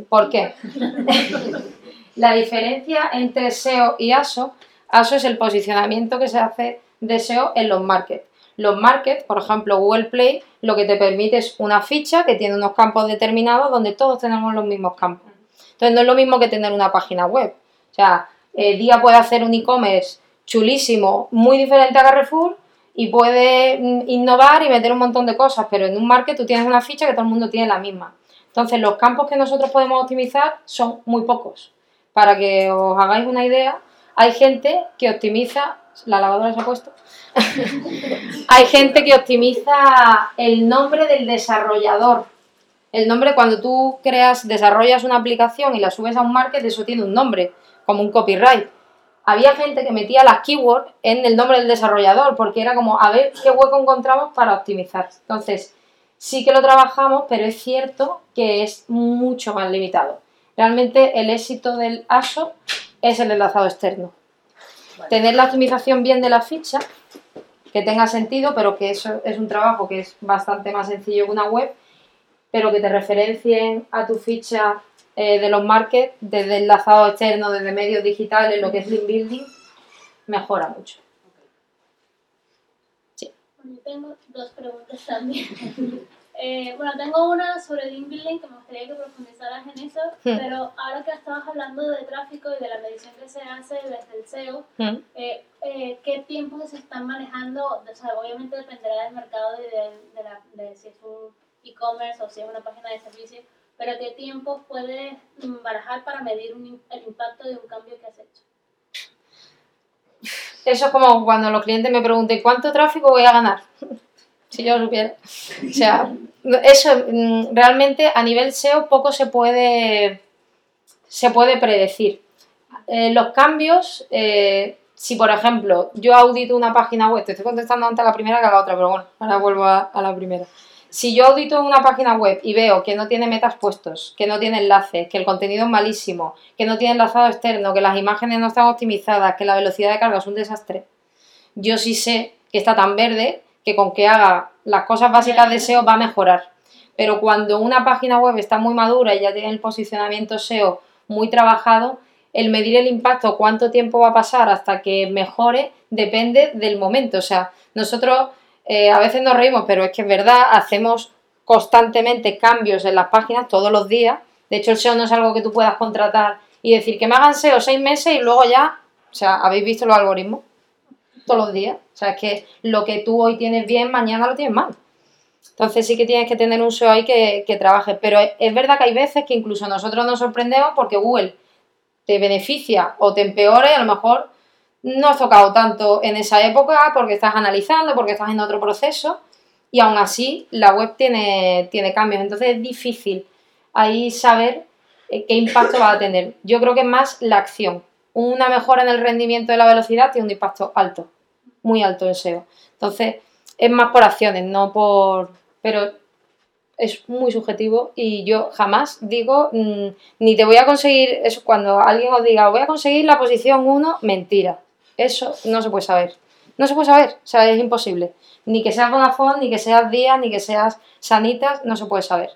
¿Por qué? *laughs* La diferencia entre SEO y ASO, ASO es el posicionamiento que se hace de SEO en los markets. Los markets, por ejemplo, Google Play, lo que te permite es una ficha que tiene unos campos determinados donde todos tenemos los mismos campos. Entonces no es lo mismo que tener una página web. O sea, el día puede hacer un e-commerce chulísimo, muy diferente a Carrefour y puede mm, innovar y meter un montón de cosas, pero en un market tú tienes una ficha que todo el mundo tiene la misma. Entonces los campos que nosotros podemos optimizar son muy pocos. Para que os hagáis una idea, hay gente que optimiza, la lavadora se ha puesto, *laughs* hay gente que optimiza el nombre del desarrollador. El nombre, cuando tú creas, desarrollas una aplicación y la subes a un market, eso tiene un nombre, como un copyright. Había gente que metía las keywords en el nombre del desarrollador, porque era como a ver qué hueco encontramos para optimizar. Entonces, sí que lo trabajamos, pero es cierto que es mucho más limitado. Realmente el éxito del ASO es el enlazado externo. Tener la optimización bien de la ficha que tenga sentido, pero que eso es un trabajo que es bastante más sencillo que una web, pero que te referencien a tu ficha eh, de los markets desde enlazado externo, desde medios digitales, lo que es link building, mejora mucho. Sí. Bueno, tengo dos preguntas también. *laughs* Eh, bueno, tengo una sobre link building que me gustaría que profundizaras en eso, hmm. pero ahora que estabas hablando de tráfico y de la medición que se hace desde el SEO, hmm. eh, eh, ¿qué tiempos se están manejando? O sea, obviamente dependerá del mercado y de, la, de si es un e-commerce o si es una página de servicio, pero ¿qué tiempos puedes barajar para medir el impacto de un cambio que has hecho? Eso es como cuando los clientes me preguntan, ¿cuánto tráfico voy a ganar? *laughs* si yo lo supiera. O sea, eso mm, realmente a nivel SEO poco se puede, se puede predecir. Eh, los cambios, eh, si por ejemplo yo audito una página web, te estoy contestando antes a la primera que a la otra, pero bueno, ahora vuelvo a, la primera. Si yo audito una página web y veo que no tiene metas puestos, que no tiene enlaces, que el contenido es malísimo, que no tiene enlazado externo, que las imágenes no están optimizadas, que la velocidad de carga es un desastre, yo sí sé que está tan verde que con que haga las cosas básicas de SEO va a mejorar. Pero cuando una página web está muy madura y ya tiene el posicionamiento SEO muy trabajado, el medir el impacto, cuánto tiempo va a pasar hasta que mejore, depende del momento. O sea, nosotros eh, a veces nos reímos, pero es que es verdad, hacemos constantemente cambios en las páginas todos los días. De hecho, el SEO no es algo que tú puedas contratar y decir que me hagan SEO seis meses y luego ya, o sea, habéis visto los algoritmos todos los días. O sea, es que lo que tú hoy tienes bien, mañana lo tienes mal. Entonces sí que tienes que tener un SEO ahí que, que trabaje. Pero es verdad que hay veces que incluso nosotros nos sorprendemos porque Google te beneficia o te empeora y a lo mejor no has tocado tanto en esa época porque estás analizando, porque estás en otro proceso y aún así la web tiene, tiene cambios. Entonces es difícil ahí saber eh, qué impacto va a tener. Yo creo que es más la acción. Una mejora en el rendimiento de la velocidad tiene un impacto alto, muy alto en SEO. Entonces es más por acciones, no por... Pero es muy subjetivo y yo jamás digo mm, ni te voy a conseguir eso cuando alguien os diga voy a conseguir la posición 1, mentira. Eso no se puede saber. No se puede saber, o sea, es imposible. Ni que seas Vodafone, ni que seas Día, ni que seas Sanitas, no se puede saber.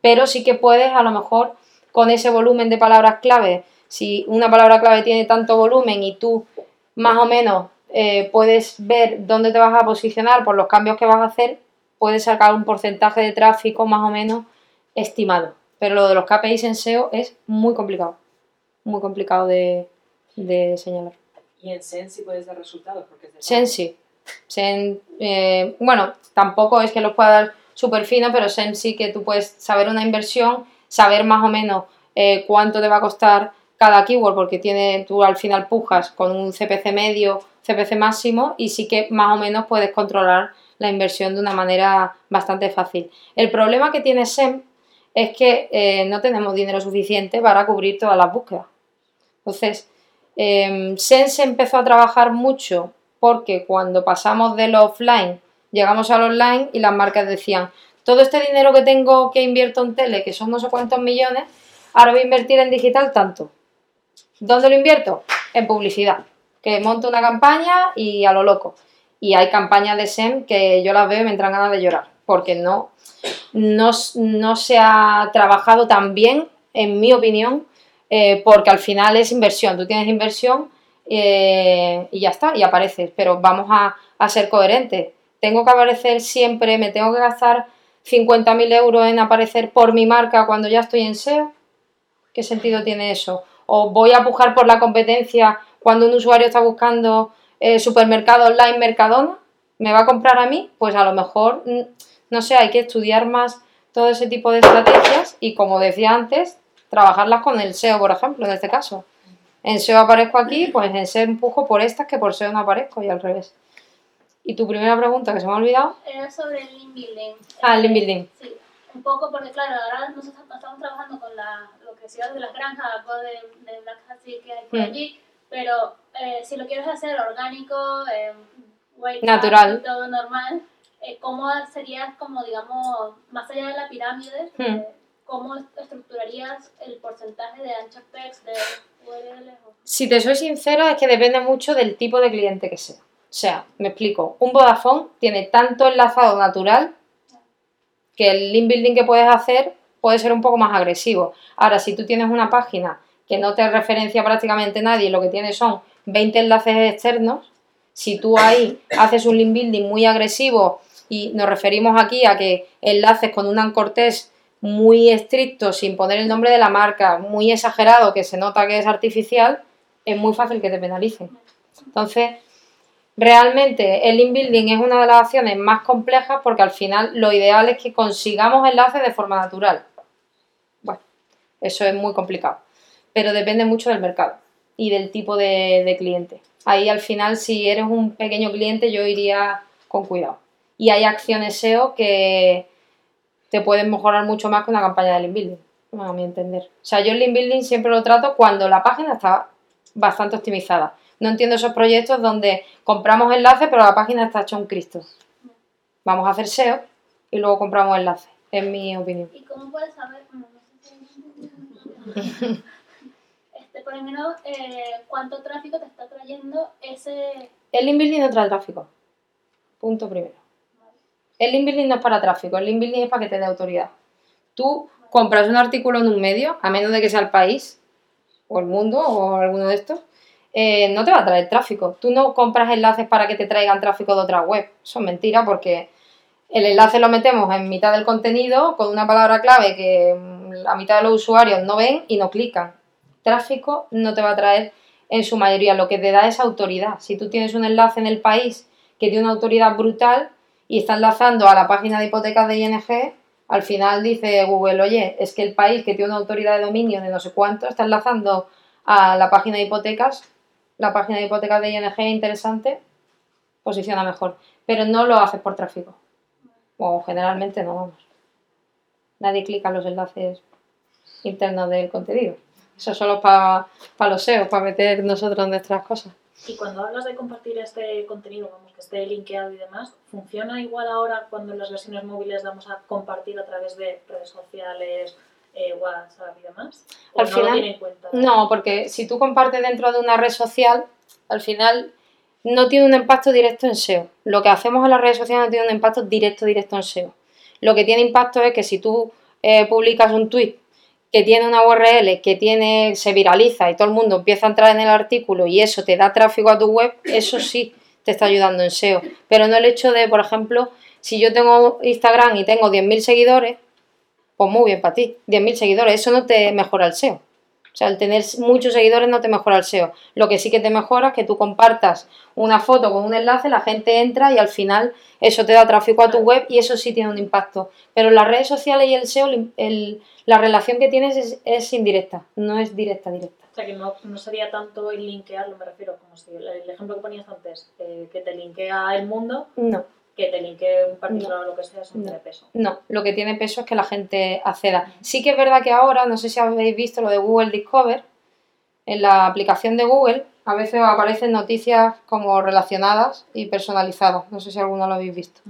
Pero sí que puedes, a lo mejor, con ese volumen de palabras clave, si una palabra clave tiene tanto volumen y tú más o menos eh, puedes ver dónde te vas a posicionar por los cambios que vas a hacer, puedes sacar un porcentaje de tráfico más o menos estimado. Pero lo de los KPIs en SEO es muy complicado. Muy complicado de señalar. ¿Y en Sensi puedes dar resultados? Porque Sensi. Eh, bueno, tampoco es que los pueda dar súper fino, pero Sensi que tú puedes saber una inversión, saber más o menos eh, cuánto te va a costar cada keyword, porque tiene, tú al final pujas con un CPC medio, CPC máximo, y sí que más o menos puedes controlar la inversión de una manera bastante fácil. El problema que tiene SEM es que eh, no tenemos dinero suficiente para cubrir todas las búsquedas. Entonces, eh, SEM se empezó a trabajar mucho porque cuando pasamos del offline llegamos al online y las marcas decían, todo este dinero que tengo que invierto en tele, que son no sé cuántos millones, ahora voy a invertir en digital tanto. ¿Dónde lo invierto? En publicidad. Que monto una campaña y a lo loco. Y hay campañas de SEM que yo las veo y me entran ganas de llorar, porque no, no, se ha trabajado tan bien, en mi opinión, eh, porque al final es inversión. Tú tienes inversión eh, y ya está, y apareces. Pero vamos a, ser coherentes. Tengo que aparecer siempre, me tengo que gastar 50.000 euros en aparecer por mi marca cuando ya estoy en SEO. ¿Qué sentido tiene eso? O voy a pujar por la competencia cuando un usuario está buscando eh, supermercado online Mercadona, me va a comprar a mí, pues a lo mejor, mm, no sé, hay que estudiar más todo ese tipo de estrategias y como decía antes, trabajarlas con el SEO, por ejemplo, en este caso. En SEO aparezco aquí, pues en SEO empujo por estas que por SEO no aparezco y al revés. Y tu primera pregunta, que se me ha olvidado. Era sobre el link building. Ah, el link building. Sí, un poco porque, claro, ahora nosotros estamos trabajando con la, lo que sea de las granjas de, de Black Hat que hay por mm. allí pero eh, si lo quieres hacer orgánico, eh, natural, todo normal, eh, ¿cómo serías como, digamos, más allá de la pirámide, hmm. Cómo estructurarías el porcentaje de anchos text de URL? Si te soy sincera, es que depende mucho del tipo de cliente que sea. O sea, me explico, un Vodafone tiene tanto enlazado natural que el link building que puedes hacer puede ser un poco más agresivo. Ahora, si tú tienes una página que no te referencia prácticamente nadie, lo que tienes son 20 enlaces externos, si tú ahí haces un link building muy agresivo y nos referimos aquí a que enlaces con un anchor muy estricto, sin poner el nombre de la marca, muy exagerado, que se nota que es artificial, es muy fácil que te penalicen. Entonces, realmente el link building es una de las acciones más complejas porque al final lo ideal es que consigamos enlaces de forma natural. Bueno, eso es muy complicado pero depende mucho del mercado y del tipo de, cliente. Ahí al final, si eres un pequeño cliente, yo iría con cuidado. Y hay acciones SEO que te pueden mejorar mucho más que una campaña de link building, a mi entender. O sea, yo el link building siempre lo trato cuando la página está bastante optimizada. No entiendo esos proyectos donde compramos enlaces, pero la página está hecha un Cristo. Vamos a hacer SEO y luego compramos enlaces, en mi opinión. ¿Y cómo puedes saber? *laughs* por ejemplo, eh, cuánto tráfico te está trayendo ese... El inbuilding no trae tráfico. Punto primero. El link building no es para tráfico, el link building es para que te dé autoridad. Tú compras un artículo en un medio, a menos de que sea el país, o el mundo, o alguno de estos, eh, no te va a traer tráfico. Tú no compras enlaces para que te traigan tráfico de otra web. Eso es mentira porque el enlace lo metemos en mitad del contenido con una palabra clave que mm, la mitad de los usuarios no ven y no clican. Tráfico no te va a traer en su mayoría, lo que te da es autoridad. Si tú tienes un enlace en el país que tiene una autoridad brutal y está enlazando a la página de hipotecas de ING, al final dice Google, oye, es que el país que tiene una autoridad de dominio de no sé cuánto está enlazando a la página de hipotecas, la página de hipotecas de ING interesante, posiciona mejor. Pero no lo haces por tráfico. O generalmente no, vamos. Nadie clica los enlaces internos del contenido. Eso solo para los SEO, para meter nosotros nuestras cosas. Y cuando hablas de compartir este contenido, vamos, que esté linkeado y demás, ¿funciona igual ahora cuando en las versiones móviles vamos a compartir a través de redes sociales, eh, WhatsApp y demás? ¿O al no final, lo tiene en cuenta? No, porque si tú compartes dentro de una red social, al final no tiene un impacto directo en SEO. Lo que hacemos en las redes sociales no tiene un impacto directo, directo en SEO. Lo que tiene impacto es que si tú eh, publicas un tweet que tiene una URL que tiene, se viraliza y todo el mundo empieza a entrar en el artículo y eso te da tráfico a tu web, eso sí te está ayudando en SEO. Pero no el hecho de, por ejemplo, si yo tengo Instagram y tengo 10.000 seguidores, pues muy bien para ti, 10.000 seguidores, eso no te mejora el SEO. O sea, el tener muchos seguidores no te mejora el SEO. Lo que sí que te mejora es que tú compartas una foto con un enlace, la gente entra y al final eso te da tráfico a tu web y eso sí tiene un impacto. Pero en las redes sociales y el SEO, el- la relación que tienes es, es indirecta, no es directa, directa. O sea, que no, no sería tanto el linkearlo, me refiero, como si el, el ejemplo que ponías antes, eh, que te linkea el mundo, No. Que te linkee un particular o lo que sea, eso no No. tiene peso. No, lo que tiene peso es que la gente acceda. Sí que es verdad que ahora, no sé si habéis visto lo de Google Discover, en la aplicación de Google a veces aparecen noticias como relacionadas y personalizadas. No sé si alguno lo habéis visto.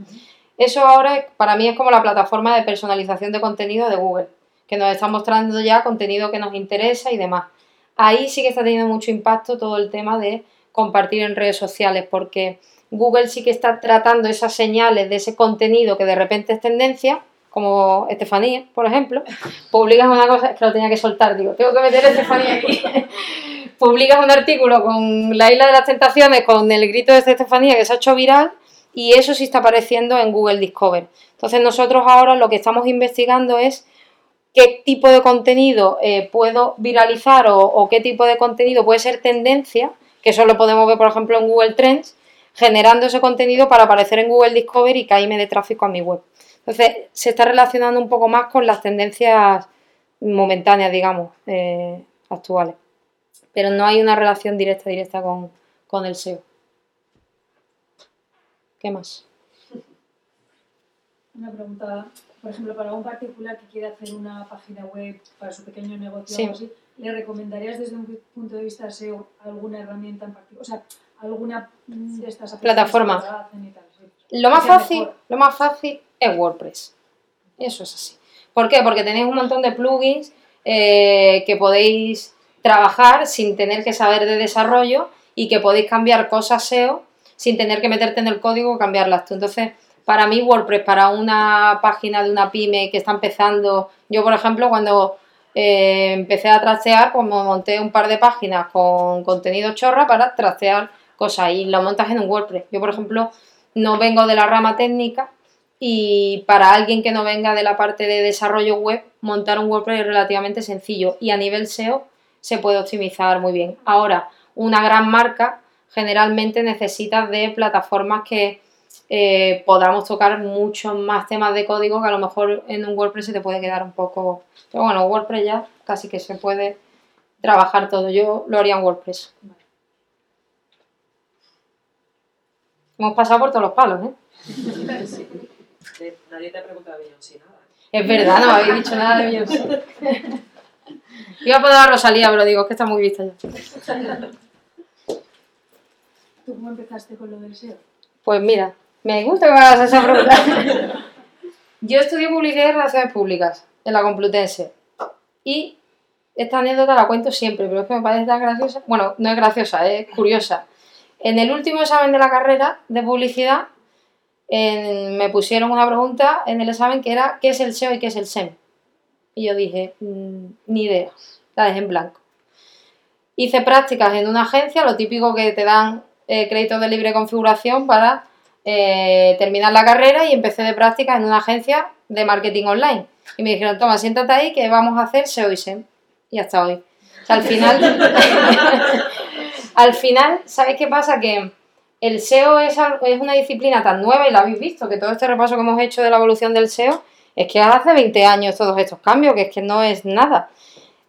Eso ahora para mí es como la plataforma de personalización de contenido de Google, que nos está mostrando ya contenido que nos interesa y demás. Ahí sí que está teniendo mucho impacto todo el tema de compartir en redes sociales, porque Google sí que está tratando esas señales de ese contenido que de repente es tendencia, como Estefanía, por ejemplo, *laughs* publicas una cosa, es que lo tenía que soltar, digo, tengo que meter a Estefanía aquí. *laughs* publicas un artículo con la isla de las tentaciones, con el grito de Estefanía que se ha hecho viral, y eso sí está apareciendo en Google Discover. Entonces nosotros ahora lo que estamos investigando es qué tipo de contenido eh, puedo viralizar o, o qué tipo de contenido puede ser tendencia, que eso lo podemos ver por ejemplo en Google Trends, generando ese contenido para aparecer en Google Discover y que ahí me dé tráfico a mi web. Entonces se está relacionando un poco más con las tendencias momentáneas, digamos, eh, actuales. Pero no hay una relación directa, directa con, con el SEO. ¿Qué más? Una pregunta, por ejemplo, para un particular que quiere hacer una página web para su pequeño negocio Sí. o algo así, ¿le recomendarías desde un punto de vista SEO alguna herramienta en particular? O sea, alguna de estas Plataforma. y tal, sí. Lo más fácil, mejor. lo más fácil es WordPress. Eso es así. ¿Por qué? Porque tenéis un montón de plugins eh, que podéis trabajar sin tener que saber de desarrollo y que podéis cambiar cosas SEO sin tener que meterte en el código o cambiarlas tú. Entonces, para mí WordPress, para una página de una pyme que está empezando, yo por ejemplo cuando eh, empecé a trastear, pues me monté un par de páginas con contenido chorra para trastear cosas y lo montas en un WordPress. Yo por ejemplo no vengo de la rama técnica y para alguien que no venga de la parte de desarrollo web, montar un WordPress es relativamente sencillo y a nivel SEO se puede optimizar muy bien. Ahora, una gran marca generalmente necesita de plataformas que eh, podamos tocar muchos más temas de código que a lo mejor en un WordPress se te puede quedar un poco... Pero bueno, WordPress ya casi que se puede trabajar todo. Yo lo haría en WordPress. Hemos pasado por todos los palos, ¿eh? De- *laughs* Nadie te ha preguntado a Beyoncé nada. Es verdad, no me habéis dicho nada de Beyoncé. Iba a poner a Rosalía, pero digo, es que está muy vista ya. ¿Tú cómo empezaste con lo del SEO? Pues mira, me gusta que me hagas esa pregunta. Yo estudié publicidad y relaciones públicas en la Complutense. Y esta anécdota la cuento siempre, pero es que me parece tan graciosa. Bueno, no es graciosa, es curiosa. En el último examen de la carrera de publicidad, en- me pusieron una pregunta en el examen que era ¿qué es el SEO y qué es el SEM? Y yo dije, "Mm, ni idea, la dejé en blanco. Hice prácticas en una agencia, lo típico que te dan eh, créditos de libre configuración para eh, terminar la carrera y empecé de prácticas en una agencia de marketing online. Y me dijeron, toma, siéntate ahí que vamos a hacer SEO y SEM. Y hasta hoy. O sea, al final, *laughs* *laughs* al final, ¿sabes qué pasa? Que el SEO es, es una disciplina tan nueva y lo habéis visto, que todo este repaso que hemos hecho de la evolución del SEO es que hace 20 años todos estos cambios, que es que no es nada.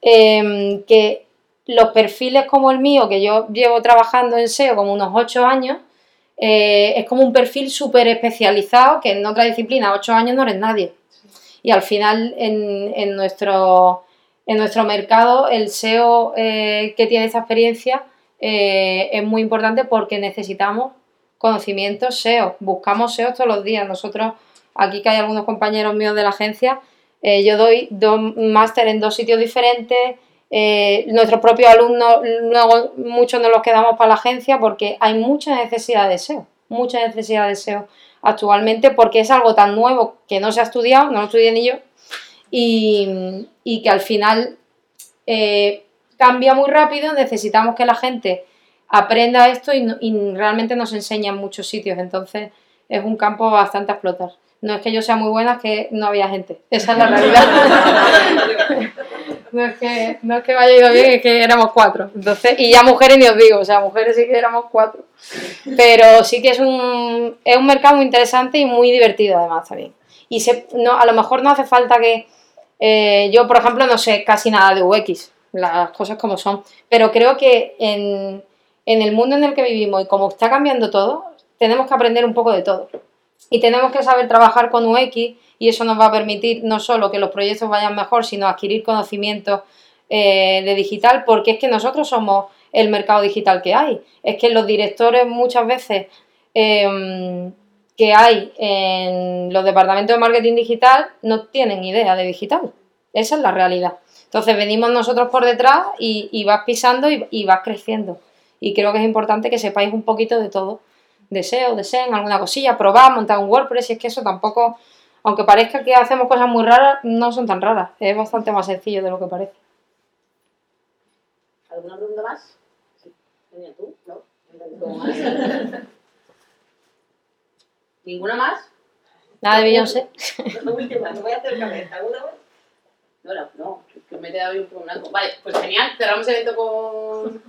Em, que los perfiles como el mío, que yo llevo trabajando en SEO como unos 8 años, eh, es como un perfil súper especializado que en otra disciplina, 8 años no eres nadie. Y al final en, nuestro, en nuestro mercado el SEO eh, que tiene esta experiencia eh, es muy importante porque necesitamos conocimientos SEO. Buscamos SEO todos los días. Nosotros, aquí que hay algunos compañeros míos de la agencia, eh, yo doy dos máster en dos sitios diferentes. eh, nuestros propios alumnos, luego muchos nos los quedamos para la agencia porque hay mucha necesidad de SEO, mucha necesidad de SEO actualmente porque es algo tan nuevo que no se ha estudiado, no lo estudié ni yo, y, y que al final cambia muy rápido, necesitamos que la gente aprenda esto y, realmente nos enseña en muchos sitios, entonces es un campo bastante a explotar. No es que yo sea muy buena, es que no había gente, esa es la realidad. *laughs* no, es que, no es que me haya ido bien, es que éramos cuatro. Entonces, y ya mujeres ni os digo, o sea, mujeres sí que éramos cuatro. Pero sí que es un, es un mercado muy interesante y muy divertido además también. Y se, no, a lo mejor no hace falta que eh, yo, por ejemplo, no sé casi nada de UX, las cosas como son, pero creo que en, en el mundo en el que vivimos y como está cambiando todo, tenemos que aprender un poco de todo. Y tenemos que saber trabajar con UX y eso nos va a permitir no solo que los proyectos vayan mejor, sino adquirir conocimientos eh, de digital, porque es que nosotros somos el mercado digital que hay. Es que los directores muchas veces em, que hay en los departamentos de marketing digital no tienen idea de digital. Esa es la realidad. Entonces venimos nosotros por detrás y, y vas pisando y, y vas creciendo. Y creo que es importante que sepáis un poquito de todo. De SEO, de SEM, alguna cosilla, probar, montar un WordPress, y es que eso tampoco, aunque parezca que hacemos cosas muy raras, no son tan raras. Es bastante más sencillo de lo que parece. ¿Alguna pregunta más? Sí. ¿Tenía tú? ¿No? ¿Ninguna más? Nada de Beyoncé. *laughs* No voy a hacer cabeza. ¿Alguna vez? No, que me he quedado un poco blanco. Vale, pues genial, cerramos el evento con,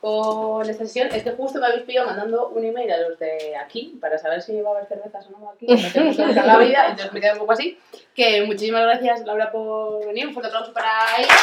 con esta sesión. Es que justo me habéis pillado mandando un email a los de aquí para saber si va a haber cervezas o no aquí. No la vida, entonces me quedo un poco así. Que muchísimas gracias, Laura, por venir. Un fuerte aplauso para ella.